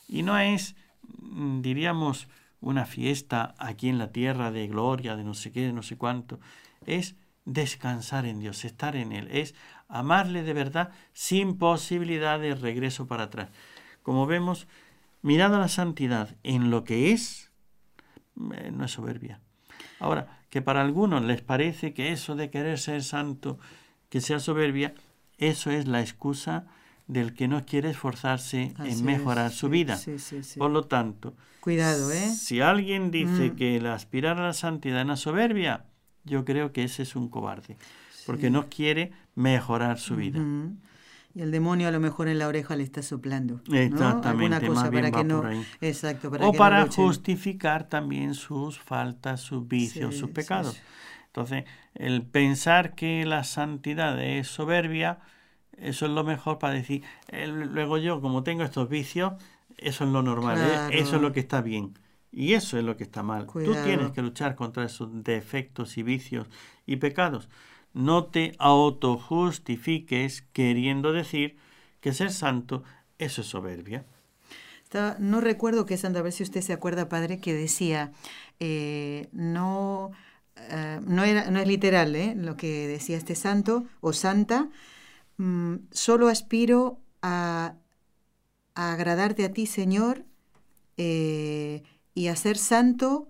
[SPEAKER 2] y no es, mm, diríamos, una fiesta aquí en la tierra de gloria, de no sé qué, de no sé cuánto. Es descansar en Dios, estar en Él, es amarle de verdad sin posibilidad de regreso para atrás. Como vemos, mirando la santidad en lo que es, eh, no es soberbia. Ahora, que para algunos les parece que eso de querer ser santo, que sea soberbia, eso es la excusa del que no quiere esforzarse en mejorar su vida. Por lo tanto,
[SPEAKER 1] cuidado, ¿eh?
[SPEAKER 2] Si alguien dice mm. que el aspirar a la santidad es una soberbia, yo creo que ese es un cobarde, porque no quiere mejorar su vida.
[SPEAKER 1] Y el demonio a lo mejor en la oreja le está soplando.
[SPEAKER 2] Exactamente, cosa para que no,
[SPEAKER 1] Exacto,
[SPEAKER 2] o para justificar también sus faltas, sus vicios, sus pecados. Entonces, el pensar que la santidad es soberbia, eso es lo mejor para decir, luego yo como tengo estos vicios, eso es lo normal, ¿eh? eso es lo que está bien. Y eso es lo que está mal. Tú tienes que luchar contra esos defectos y vicios y pecados. No te autojustifiques queriendo decir que ser santo, eso es soberbia.
[SPEAKER 1] no recuerdo qué santo, a ver si usted se acuerda, padre, que decía, eh, no, eh, no, era, no es literal ¿eh? lo que decía este santo o santa, mm, solo aspiro a, agradarte a ti, Señor, y a ser santo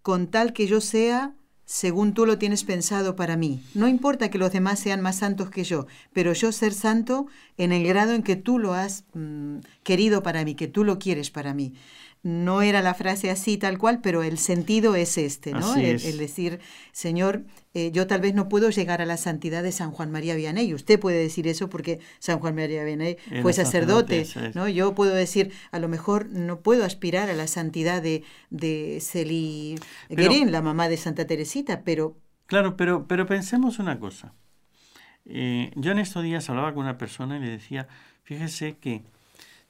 [SPEAKER 1] con tal que yo sea según tú lo tienes pensado para mí. No importa que los demás sean más santos que yo, pero yo ser santo en el grado en que tú lo has mm, querido para mí, que tú lo quieres para mí no era la frase así tal cual, pero el sentido es este, ¿no? El, decir, Señor, eh, yo tal vez no puedo llegar a la santidad de San Juan María Vianney. Usted puede decir eso porque San Juan María Vianney fue sacerdote, ¿no? Yo puedo decir, a lo mejor no puedo aspirar a la santidad de, de Celi Guerin, la mamá de Santa Teresita, pero...
[SPEAKER 2] Claro, pero, pero pensemos una cosa. Eh, yo en estos días hablaba con una persona y le decía, fíjese que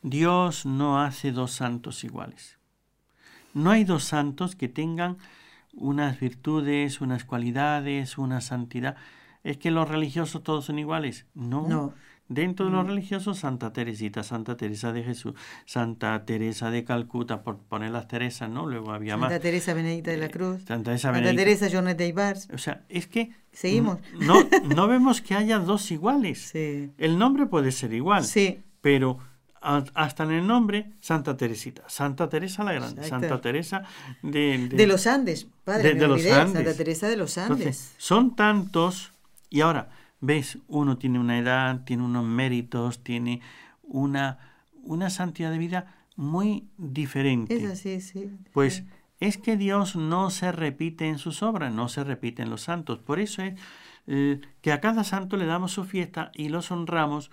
[SPEAKER 2] Dios no hace dos santos iguales. No hay dos santos que tengan unas virtudes, unas cualidades, una santidad. Es que los religiosos todos son iguales. No. Dentro de los religiosos, Santa Teresita, Santa Teresa de Jesús, Santa Teresa de Calcuta, por poner las Teresas, ¿no? Luego había
[SPEAKER 1] más.
[SPEAKER 2] Santa
[SPEAKER 1] Teresa Benedicta de la eh, Cruz.
[SPEAKER 2] Santa Teresa,
[SPEAKER 1] Santa Teresa Jornet de Ibars.
[SPEAKER 2] O sea, es que.
[SPEAKER 1] Seguimos.
[SPEAKER 2] No, no vemos que haya dos iguales. [LAUGHS] Sí. El nombre puede ser igual. Sí. Pero hasta en el nombre Santa Teresita, Santa Teresa la Grande, Santa Teresa de,
[SPEAKER 1] de, los Andes, padre, de, los Andes. Santa Teresa de los Andes.
[SPEAKER 2] son tantos, y ahora, ves, uno tiene una edad, tiene unos méritos, tiene una, una santidad de vida muy diferente.
[SPEAKER 1] Es así, sí.
[SPEAKER 2] Pues es que Dios no se repite en sus obras, no se repite en los santos. Por eso es eh, que a cada santo le damos su fiesta y los honramos,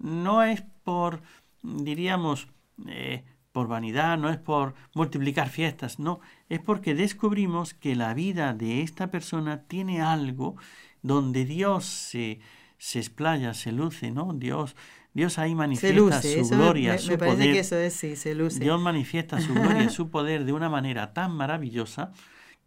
[SPEAKER 2] no es por diríamos, eh, por vanidad, no es por multiplicar fiestas, no, es porque descubrimos que la vida de esta persona tiene algo donde Dios se, se explaya, se luce, ¿no? Dios, Dios ahí manifiesta su gloria, su poder.
[SPEAKER 1] Que eso es, sí, se luce.
[SPEAKER 2] Dios manifiesta su gloria, [LAUGHS] su poder de una manera tan maravillosa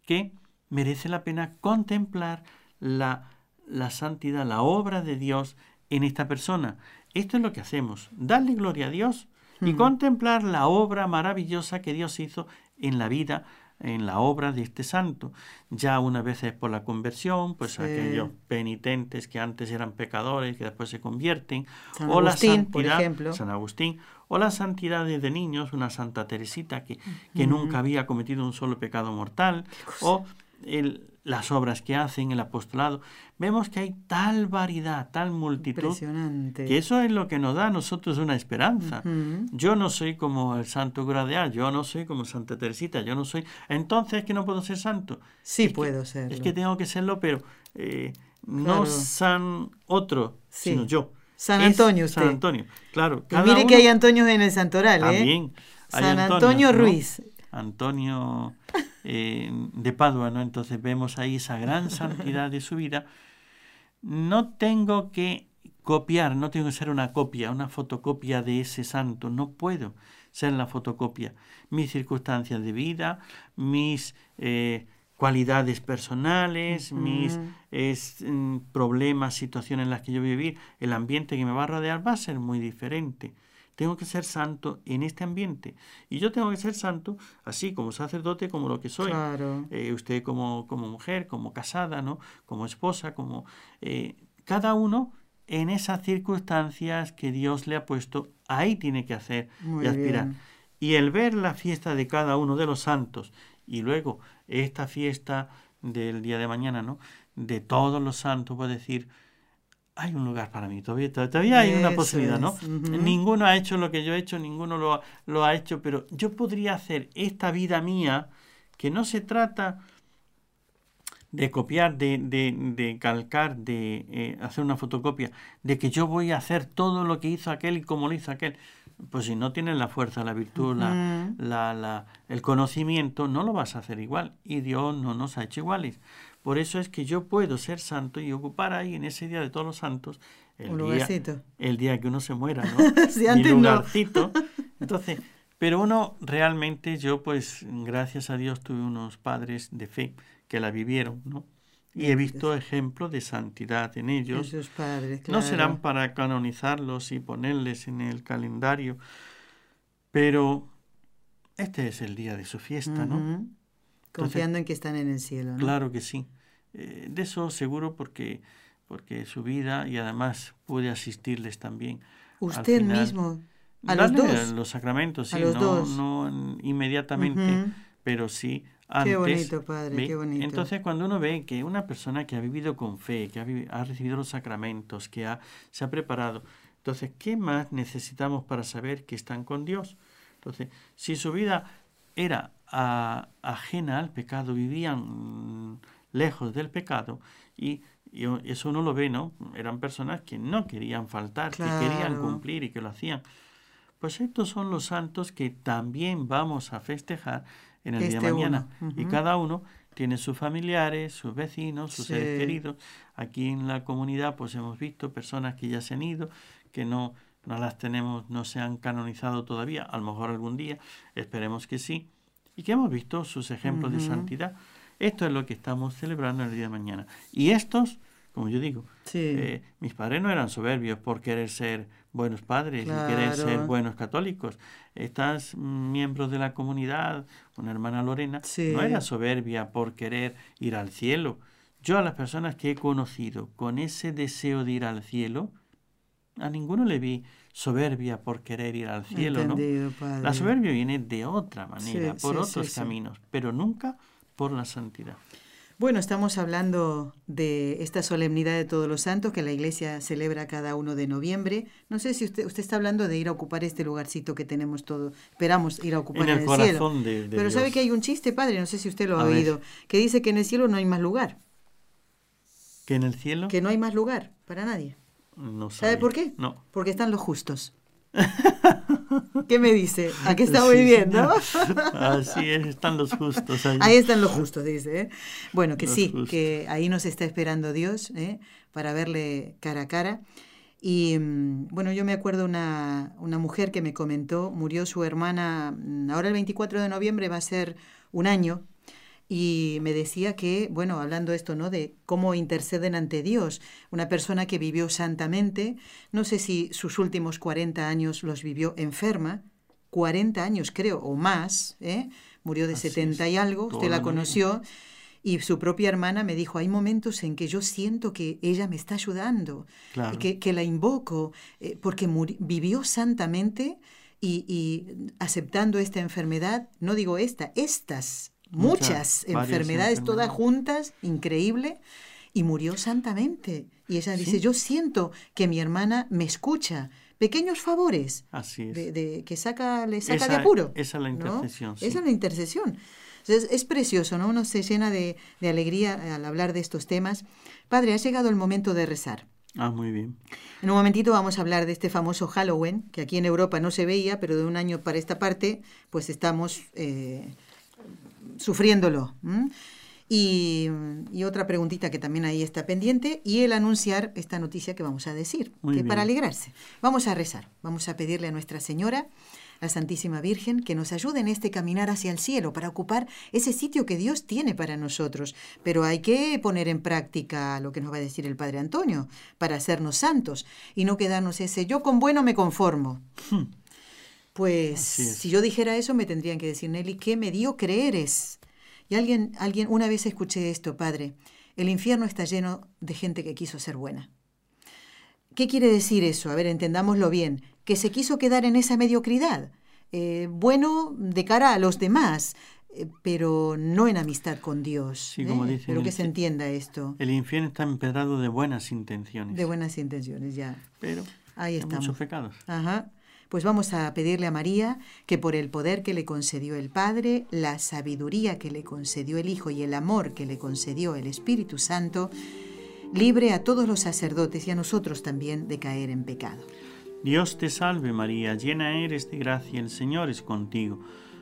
[SPEAKER 2] que merece la pena contemplar la, la santidad, la obra de Dios en esta persona. Esto es lo que hacemos, darle gloria a Dios y contemplar la obra maravillosa que Dios hizo en la vida, en la obra de este santo. Ya una vez es por la conversión, pues aquellos penitentes que antes eran pecadores, que después se convierten,
[SPEAKER 1] o la santidad, por ejemplo.
[SPEAKER 2] San Agustín, o la santidad de niños, una Santa Teresita que, que nunca había cometido un solo pecado mortal, o el, las obras que hacen, el apostolado, vemos que hay tal variedad, tal multitud, que eso es lo que nos da a nosotros una esperanza. Yo no soy como el santo gradeal, yo no soy como Santa Teresita, yo no soy... Entonces es que no puedo ser santo.
[SPEAKER 1] Sí puedo ser.
[SPEAKER 2] Es que tengo que serlo, pero eh, no San otro, sino yo.
[SPEAKER 1] San Antonio usted.
[SPEAKER 2] San Antonio, claro.
[SPEAKER 1] Y mire que hay Antonios en el santoral, ¿eh?
[SPEAKER 2] También.
[SPEAKER 1] San Antonio Ruiz.
[SPEAKER 2] Antonio eh, de Padua, ¿no? Entonces vemos ahí esa gran santidad de su vida. No tengo que copiar, no tengo que ser una copia, una fotocopia de ese santo, no puedo ser la fotocopia. Mis circunstancias de vida, mis eh, cualidades personales, mis es, mm, problemas, situaciones en las que yo voy a vivir, el ambiente que me va a rodear va a ser muy diferente. Tengo que ser santo en este ambiente. Y yo tengo que ser santo así como sacerdote, como lo que soy.
[SPEAKER 1] Claro.
[SPEAKER 2] Eh, usted como, como mujer, como casada, ¿no? Como esposa, como... eh, cada uno en esas circunstancias que Dios le ha puesto, ahí tiene que hacer
[SPEAKER 1] Muy
[SPEAKER 2] y aspirar.
[SPEAKER 1] bien.
[SPEAKER 2] Y el ver la fiesta de cada uno de los santos y luego esta fiesta del día de mañana, ¿no? De todos los santos, puedo decir, hay un lugar para mí, todavía, todavía hay una posibilidad, ¿no?
[SPEAKER 1] es.
[SPEAKER 2] Ninguno ha hecho lo que yo he hecho, ninguno lo, ha- lo ha hecho, pero yo podría hacer esta vida mía, que no se trata de copiar, de, de, de calcar, de eh, hacer una fotocopia, de que yo voy a hacer todo lo que hizo aquel y como lo hizo aquel. Pues si no tienes la fuerza, la virtud, la- la- el conocimiento, no lo vas a hacer igual. Y Dios no nos ha hecho iguales. Por eso es que yo puedo ser santo y ocupar ahí en ese día de todos los santos el,
[SPEAKER 1] Un
[SPEAKER 2] día, el día que uno se muera, ¿no? [LAUGHS] Mi
[SPEAKER 1] no.
[SPEAKER 2] lugarcito. Entonces, pero uno realmente, yo pues, gracias a Dios, tuve unos padres de fe que la vivieron, ¿no? Y he visto ejemplos de santidad en ellos.
[SPEAKER 1] Esos padres,
[SPEAKER 2] No
[SPEAKER 1] claro.
[SPEAKER 2] serán para canonizarlos y ponerles en el calendario, pero este es el día de su fiesta, ¿no?
[SPEAKER 1] Confiando en que están en el cielo, ¿no?
[SPEAKER 2] Claro que sí. Eh, de eso seguro porque, porque su vida y además pude asistirles también.
[SPEAKER 1] Usted
[SPEAKER 2] final.
[SPEAKER 1] mismo, a los dos.
[SPEAKER 2] Los sacramentos, sí,
[SPEAKER 1] A los
[SPEAKER 2] no,
[SPEAKER 1] dos.
[SPEAKER 2] no en- inmediatamente, pero sí antes.
[SPEAKER 1] Qué bonito, padre,
[SPEAKER 2] ¿ve?
[SPEAKER 1] qué bonito.
[SPEAKER 2] Entonces, cuando uno ve que una persona que ha vivido con fe, que ha, ha recibido los sacramentos, que ha, se ha preparado, entonces, ¿qué más necesitamos para saber que están con Dios? Entonces, si su vida era a- ajena al pecado, vivían lejos del pecado, y, y eso uno lo ve, ¿no? Eran personas que no querían faltar, que querían
[SPEAKER 1] Claro.
[SPEAKER 2] cumplir y que lo hacían. Pues estos son los santos que también vamos a festejar en el día
[SPEAKER 1] Este
[SPEAKER 2] de mañana.
[SPEAKER 1] uno,
[SPEAKER 2] Y cada uno tiene sus familiares, sus vecinos, sus seres queridos. Aquí en la comunidad pues hemos visto personas que ya se han ido, que no, no las tenemos, no se han canonizado todavía, a lo mejor algún día, esperemos que sí, y que hemos visto sus ejemplos de santidad. Esto es lo que estamos celebrando el día de mañana. Y estos, como yo digo,
[SPEAKER 1] Sí.
[SPEAKER 2] eh, mis padres no eran soberbios por querer ser buenos padres y querer ser
[SPEAKER 1] Claro.
[SPEAKER 2] buenos católicos. Estas miembros de la comunidad, una hermana Lorena,
[SPEAKER 1] Sí.
[SPEAKER 2] no era soberbia por querer ir al cielo. Yo a las personas que he conocido con ese deseo de ir al cielo, a ninguno le vi soberbia por querer ir al cielo, ¿no?
[SPEAKER 1] Padre.
[SPEAKER 2] La soberbia viene de otra manera,
[SPEAKER 1] Sí,
[SPEAKER 2] por
[SPEAKER 1] sí,
[SPEAKER 2] otros
[SPEAKER 1] sí,
[SPEAKER 2] caminos, pero nunca por la santidad.
[SPEAKER 1] Bueno, estamos hablando de esta solemnidad de todos los santos que la iglesia celebra cada uno de noviembre. No sé si usted, usted está hablando de ir a ocupar este lugarcito que tenemos todo, esperamos ir a ocupar
[SPEAKER 2] En
[SPEAKER 1] en,
[SPEAKER 2] el corazón
[SPEAKER 1] cielo.
[SPEAKER 2] de, de
[SPEAKER 1] Pero sabe que hay un chiste, padre, no sé si usted lo ha
[SPEAKER 2] A ver.
[SPEAKER 1] oído, que dice que en el cielo no hay más lugar,
[SPEAKER 2] ¿Que en el cielo?
[SPEAKER 1] que no hay más lugar para nadie.
[SPEAKER 2] No
[SPEAKER 1] ¿Sabe por qué?
[SPEAKER 2] No.
[SPEAKER 1] Porque están los justos. [LAUGHS] ¿Qué me dice? Aquí [LAUGHS] está muy
[SPEAKER 2] Sí,
[SPEAKER 1] bien, ¿no? [LAUGHS]
[SPEAKER 2] Así es, están los justos ahí.
[SPEAKER 1] Ahí están los justos, dice. ¿eh? Bueno, que
[SPEAKER 2] Los
[SPEAKER 1] sí,
[SPEAKER 2] justos.
[SPEAKER 1] que ahí nos está esperando Dios ¿eh? para verle cara a cara. Y mm, bueno, yo me acuerdo una, una mujer que me comentó, murió su hermana, mm, ahora el 24 de noviembre va a ser un año, y me decía que, bueno, hablando esto, ¿no? De cómo interceden ante Dios, una persona que vivió santamente, no sé si sus últimos 40 años los vivió enferma, 40 años creo, o más, ¿eh? Murió de
[SPEAKER 2] Así
[SPEAKER 1] 70
[SPEAKER 2] es,
[SPEAKER 1] y algo, usted la conoció, y su propia hermana me dijo, hay momentos en que yo siento que ella me está ayudando,
[SPEAKER 2] Claro.
[SPEAKER 1] que, que la invoco, eh, porque vivió santamente y, y aceptando esta enfermedad, no digo esta, estas muchas, enfermedades todas juntas, increíble, y murió santamente. Y ella dice,
[SPEAKER 2] Sí.
[SPEAKER 1] yo siento que mi hermana me escucha. Pequeños favores
[SPEAKER 2] Así es.
[SPEAKER 1] de, de- que saca, le saca de apuro.
[SPEAKER 2] esa es la
[SPEAKER 1] ¿no?
[SPEAKER 2] intercesión, sí.
[SPEAKER 1] Esa es la intercesión. Entonces, es precioso, ¿no? Uno se llena de, de alegría al hablar de estos temas. Padre, ha llegado el momento de rezar.
[SPEAKER 2] Ah, muy bien.
[SPEAKER 1] En un momentito vamos a hablar de este famoso Halloween, que aquí en Europa no se veía, pero de un año para esta parte, pues estamos eh, sufriéndolo. Y, y otra preguntita que también ahí está pendiente, y el anunciar esta noticia que vamos a decir,
[SPEAKER 2] Muy
[SPEAKER 1] que
[SPEAKER 2] bien.
[SPEAKER 1] para alegrarse. Vamos a rezar, vamos a pedirle a Nuestra Señora la Santísima Virgen, que nos ayude en este caminar hacia el cielo para ocupar ese sitio que Dios tiene para nosotros. Pero hay que poner en práctica lo que nos va a decir el Padre Antonio para hacernos santos y no quedarnos ese yo con bueno me conformo. Hmm. Pues si yo dijera eso me tendrían que decir, Nelly, qué mediocre eres. Y alguien, alguien, una vez escuché esto, Padre, el infierno está lleno de gente que quiso ser buena. ¿Qué quiere decir eso? A ver, entendámoslo bien. Que se quiso quedar en esa mediocridad. Eh, bueno de cara a los demás, eh, pero no en amistad con Dios.
[SPEAKER 2] Sí, como ¿eh?
[SPEAKER 1] Pero que se entienda esto.
[SPEAKER 2] El infierno está empedrado de buenas intenciones.
[SPEAKER 1] De buenas intenciones, ya.
[SPEAKER 2] Pero hay muchos pecados.
[SPEAKER 1] Ajá. Pues vamos a pedirle a María que por el poder que le concedió el Padre, la sabiduría que le concedió el Hijo y el amor que le concedió el Espíritu Santo, libre a todos los sacerdotes y a nosotros también de caer en pecado.
[SPEAKER 2] Dios te salve María, llena eres de gracia, el Señor es contigo.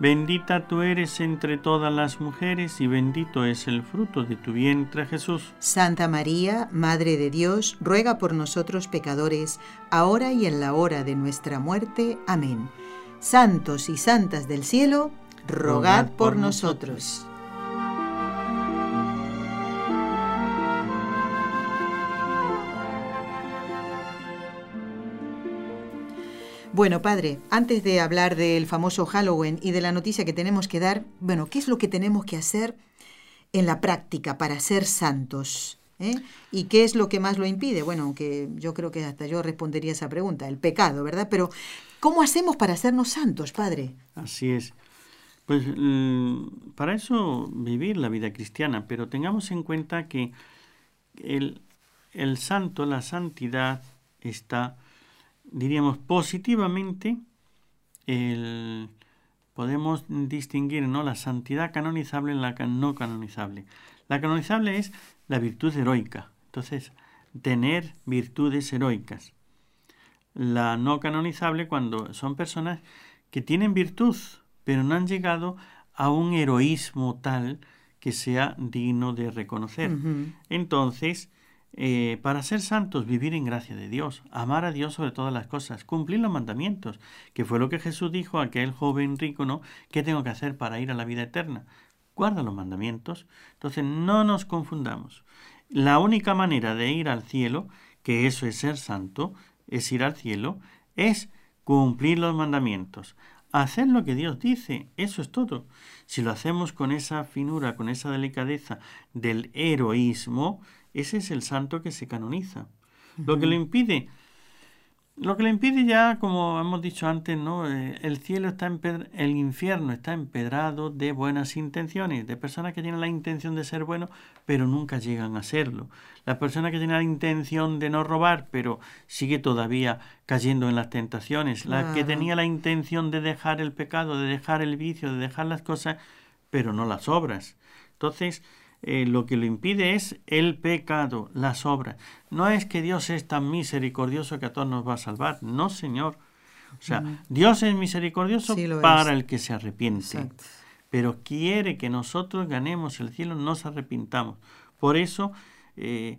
[SPEAKER 2] Bendita tú eres entre todas las mujeres y bendito es el fruto de tu vientre Jesús.
[SPEAKER 1] Santa María, Madre de Dios, ruega por nosotros pecadores, ahora y en la hora de nuestra muerte. Amén. Santos y santas del cielo, rogad, por, nosotros. Bueno, padre, antes de hablar del famoso Halloween y de la noticia que tenemos que dar, bueno, ¿qué es lo que tenemos que hacer en la práctica para ser santos? Eh? ¿Y qué es lo que más lo impide? Bueno, aunque yo creo que hasta yo respondería esa pregunta, el pecado, ¿verdad? Pero, ¿cómo hacemos para hacernos santos, padre?
[SPEAKER 2] Así es. Pues mm, para eso vivir la vida cristiana, pero tengamos en cuenta que el, el santo, la santidad, está diríamos positivamente, el, podemos distinguir ¿no? la santidad canonizable y la no canonizable. La canonizable es la virtud heroica, entonces tener virtudes heroicas. La no canonizable cuando son personas que tienen virtud, pero no han llegado a un heroísmo tal que sea digno de reconocer. Entonces, eh, para ser santos, vivir en gracia de Dios, amar a Dios sobre todas las cosas, cumplir los mandamientos, que fue lo que Jesús dijo a aquel joven rico, ¿no? ¿Qué tengo que hacer para ir a la vida eterna? Guarda los mandamientos. Entonces, no nos confundamos. La única manera de ir al cielo, que eso es ser santo, es ir al cielo, es cumplir los mandamientos. Hacer lo que Dios dice, eso es todo. Si lo hacemos con esa finura, con esa delicadeza del heroísmo, ese es el santo que se canoniza. Lo que lo impide, lo que le impide ya, como hemos dicho antes, ¿no? Eh, el cielo está el infierno está empedrado de buenas intenciones, de personas que tienen la intención de ser buenos, pero nunca llegan a serlo. La persona que tiene la intención de no robar, pero sigue todavía cayendo en las tentaciones. La que tenía la intención de dejar el pecado, de dejar el vicio, de dejar las cosas, pero no las obras. Entonces, eh, lo que lo impide es el pecado, las obras. No es que Dios es tan misericordioso que a todos nos va a salvar. No, Señor. O sea, Dios es misericordioso para el que se arrepiente. Pero quiere que nosotros ganemos el cielo, nos arrepintamos. Por eso, eh,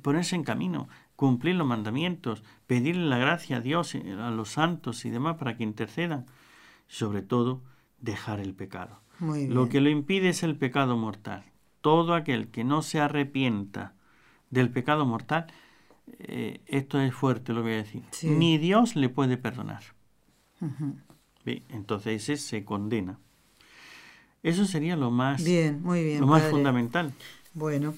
[SPEAKER 2] ponerse en camino, cumplir los mandamientos, pedirle la gracia a Dios, eh, a los santos y demás para que intercedan. Sobre todo, dejar el pecado. Lo que lo impide es el pecado mortal todo aquel que no se arrepienta del pecado mortal, eh, esto es fuerte lo voy a decir, ni Dios le puede perdonar. entonces ese se condena. Eso sería lo más,
[SPEAKER 1] bien, muy bien,
[SPEAKER 2] lo más fundamental.
[SPEAKER 1] Bueno,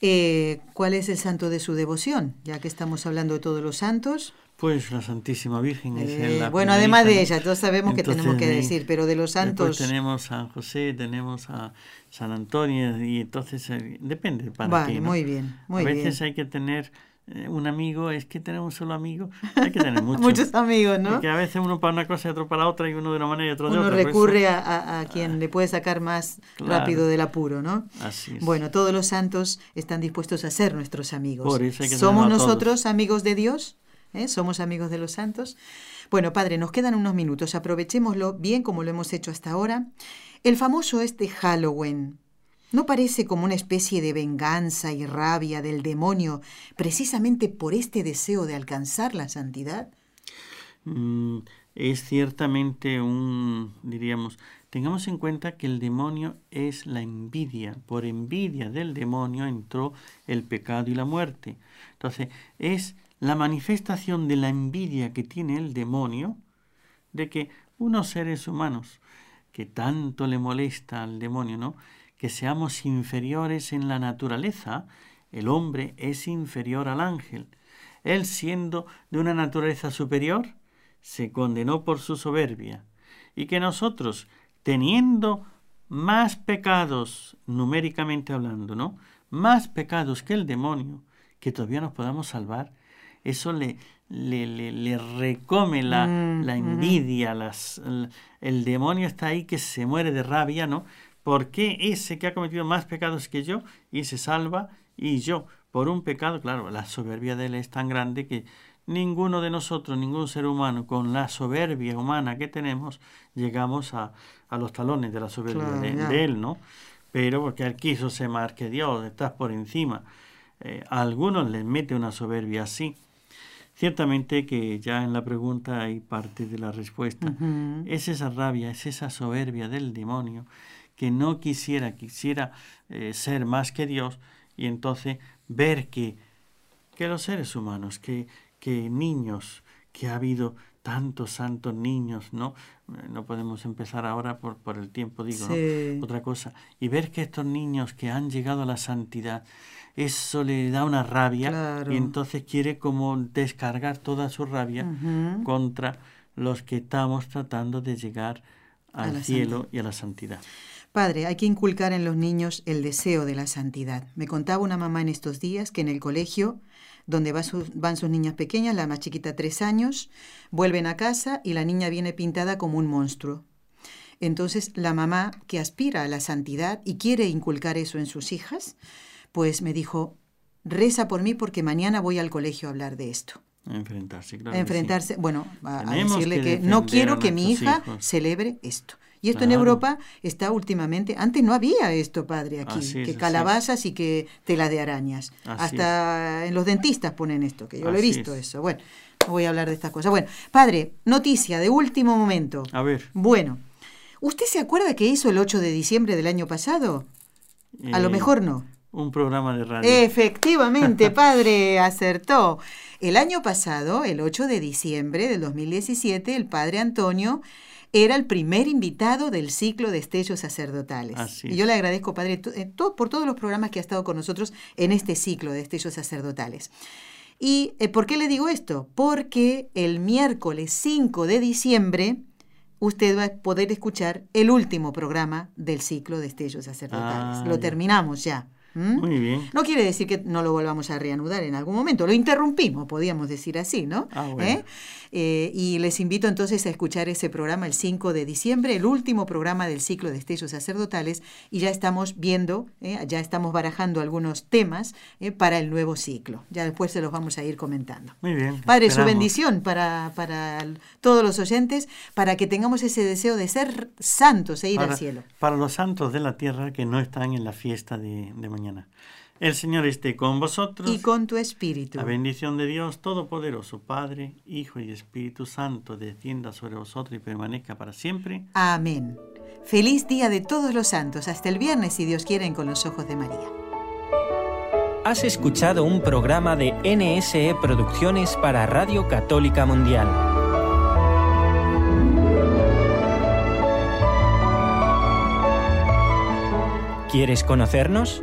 [SPEAKER 1] eh, ¿cuál es el santo de su devoción? Ya que estamos hablando de todos los santos.
[SPEAKER 2] Pues la Santísima Virgen es eh, la
[SPEAKER 1] Bueno, además de ella, todos sabemos que tenemos que decir, pero de los santos...
[SPEAKER 2] tenemos a San José, tenemos a San Antonio, y entonces eh, depende para
[SPEAKER 1] vale, muy bien, muy
[SPEAKER 2] A veces hay que tener eh, un amigo, es que tenemos un solo amigo. Hay que tener [LAUGHS] muchos.
[SPEAKER 1] muchos amigos, ¿no?
[SPEAKER 2] Porque a veces uno para una cosa y otro para otra, y uno de una manera y otro de
[SPEAKER 1] uno
[SPEAKER 2] otra.
[SPEAKER 1] Uno recurre a, a, quien le puede sacar más
[SPEAKER 2] Claro.
[SPEAKER 1] rápido del apuro, ¿no?
[SPEAKER 2] Así es.
[SPEAKER 1] Bueno, todos los santos están dispuestos a ser nuestros amigos.
[SPEAKER 2] Por eso hay que
[SPEAKER 1] ¿Somos nosotros amigos de Dios? ¿Eh? ¿Somos amigos de los santos? Bueno, Padre, nos quedan unos minutos. Aprovechémoslo bien como lo hemos hecho hasta ahora. El famoso este Halloween. ¿No parece como una especie de venganza y rabia del demonio precisamente por este deseo de alcanzar la santidad?
[SPEAKER 2] Mm, es ciertamente un, diríamos, tengamos en cuenta que el demonio es la envidia. Por envidia del demonio entró el pecado y la muerte. Entonces, es la manifestación de la envidia que tiene el demonio de que unos seres humanos que tanto le molesta al demonio, ¿no? Que seamos inferiores en la naturaleza, el hombre es inferior al ángel. Él siendo de una naturaleza superior, se condenó por su soberbia. Y que nosotros, teniendo más pecados, numéricamente hablando, ¿no? Más pecados que el demonio, que todavía nos podamos salvar, eso le, le, le, le recome la,
[SPEAKER 1] Mm,
[SPEAKER 2] la
[SPEAKER 1] ujú.
[SPEAKER 2] envidia, las, el, el demonio está ahí que se muere de rabia, ¿no? ¿Por qué ese que ha cometido más pecados que yo y se salva y yo por un pecado? Claro, la soberbia de él es tan grande que ninguno de nosotros, ningún ser humano, con la soberbia humana que tenemos, llegamos a, a los talones de la soberbia
[SPEAKER 1] Claro,
[SPEAKER 2] de,
[SPEAKER 1] ya.
[SPEAKER 2] de él, ¿no? Pero porque él quiso ser más que Dios, estás por encima. Eh, a algunos les mete una soberbia así. Ciertamente que ya en la pregunta hay parte de la respuesta. Es esa rabia, es esa soberbia del demonio que no quisiera, quisiera eh, ser más que Dios y entonces ver que, que los seres humanos, que, que niños, que ha habido tantos santos niños, ¿no? Eh, No podemos empezar ahora por, por el tiempo, digo, ¿no? Otra cosa. Y ver que estos niños que han llegado a la santidad, eso le da una rabia
[SPEAKER 1] Claro.
[SPEAKER 2] y entonces quiere como descargar toda su rabia contra los que estamos tratando de llegar al cielo
[SPEAKER 1] santidad.
[SPEAKER 2] y a la santidad.
[SPEAKER 1] Padre, hay que inculcar en los niños el deseo de la santidad. Me contaba una mamá en estos días que en el colegio, donde va sus- van sus niñas pequeñas, la más chiquita tres años, vuelven a casa y la niña viene pintada como un monstruo. Entonces la mamá que aspira a la santidad y quiere inculcar eso en sus hijas, pues me dijo, reza por mí porque mañana voy al colegio a hablar de esto.
[SPEAKER 2] Enfrentarse, claro.
[SPEAKER 1] A
[SPEAKER 2] sí.
[SPEAKER 1] enfrentarse, bueno, a, a decirle
[SPEAKER 2] que
[SPEAKER 1] que, no quiero
[SPEAKER 2] a
[SPEAKER 1] que mi hija
[SPEAKER 2] hijos.
[SPEAKER 1] celebre esto. Y esto en. Europa está últimamente, antes no había esto, padre, aquí,
[SPEAKER 2] Así
[SPEAKER 1] que calabazas y que tela de arañas.
[SPEAKER 2] Así
[SPEAKER 1] Hasta en los dentistas ponen esto, que yo lo he visto
[SPEAKER 2] es.
[SPEAKER 1] eso. Bueno, no voy a hablar de estas cosas. Bueno, padre, noticia de último momento.
[SPEAKER 2] A ver.
[SPEAKER 1] Bueno, ¿usted se acuerda que hizo el 8 de diciembre del año pasado? A lo
[SPEAKER 2] eh,
[SPEAKER 1] mejor no.
[SPEAKER 2] Un programa de radio.
[SPEAKER 1] Efectivamente, [LAUGHS] padre, acertó. El año pasado, el 8 de diciembre del 2017, el padre Antonio era el primer invitado del ciclo de estellos sacerdotales.
[SPEAKER 2] Así
[SPEAKER 1] y yo le agradezco, padre, eh, por todos los programas que ha estado con nosotros en este ciclo de estellos sacerdotales. ¿Y eh, por qué le digo esto? Porque el miércoles 5 de diciembre usted va a poder escuchar el último programa del ciclo de estellos sacerdotales.
[SPEAKER 2] Ah,
[SPEAKER 1] Lo
[SPEAKER 2] ya.
[SPEAKER 1] terminamos ya. ¿M?
[SPEAKER 2] Muy bien.
[SPEAKER 1] No quiere decir que no lo volvamos a reanudar en algún momento, lo interrumpimos, podríamos decir así, ¿no?
[SPEAKER 2] Ah, bueno.
[SPEAKER 1] ¿Eh? Eh, y les invito entonces a escuchar ese programa el 5 de diciembre, el último programa del ciclo de estellos sacerdotales, y ya estamos viendo, ¿eh? ya estamos barajando algunos temas para el nuevo ciclo. Ya después se los vamos a ir comentando.
[SPEAKER 2] Muy bien.
[SPEAKER 1] Padre, su bendición para, para todos los oyentes, para que tengamos ese deseo de ser santos e ir
[SPEAKER 2] para,
[SPEAKER 1] al cielo.
[SPEAKER 2] para los santos de la tierra que no están en la fiesta de, de mañana. El Señor esté con vosotros.
[SPEAKER 1] Y con tu espíritu.
[SPEAKER 2] La bendición de Dios Todopoderoso, Padre, Hijo y Espíritu Santo, descienda sobre vosotros y permanezca para siempre.
[SPEAKER 1] Amén. Feliz día de todos los santos. Hasta el viernes, si Dios quiere, en con los ojos de María.
[SPEAKER 3] Has escuchado un programa de NSE Producciones para Radio Católica Mundial. ¿Quieres conocernos?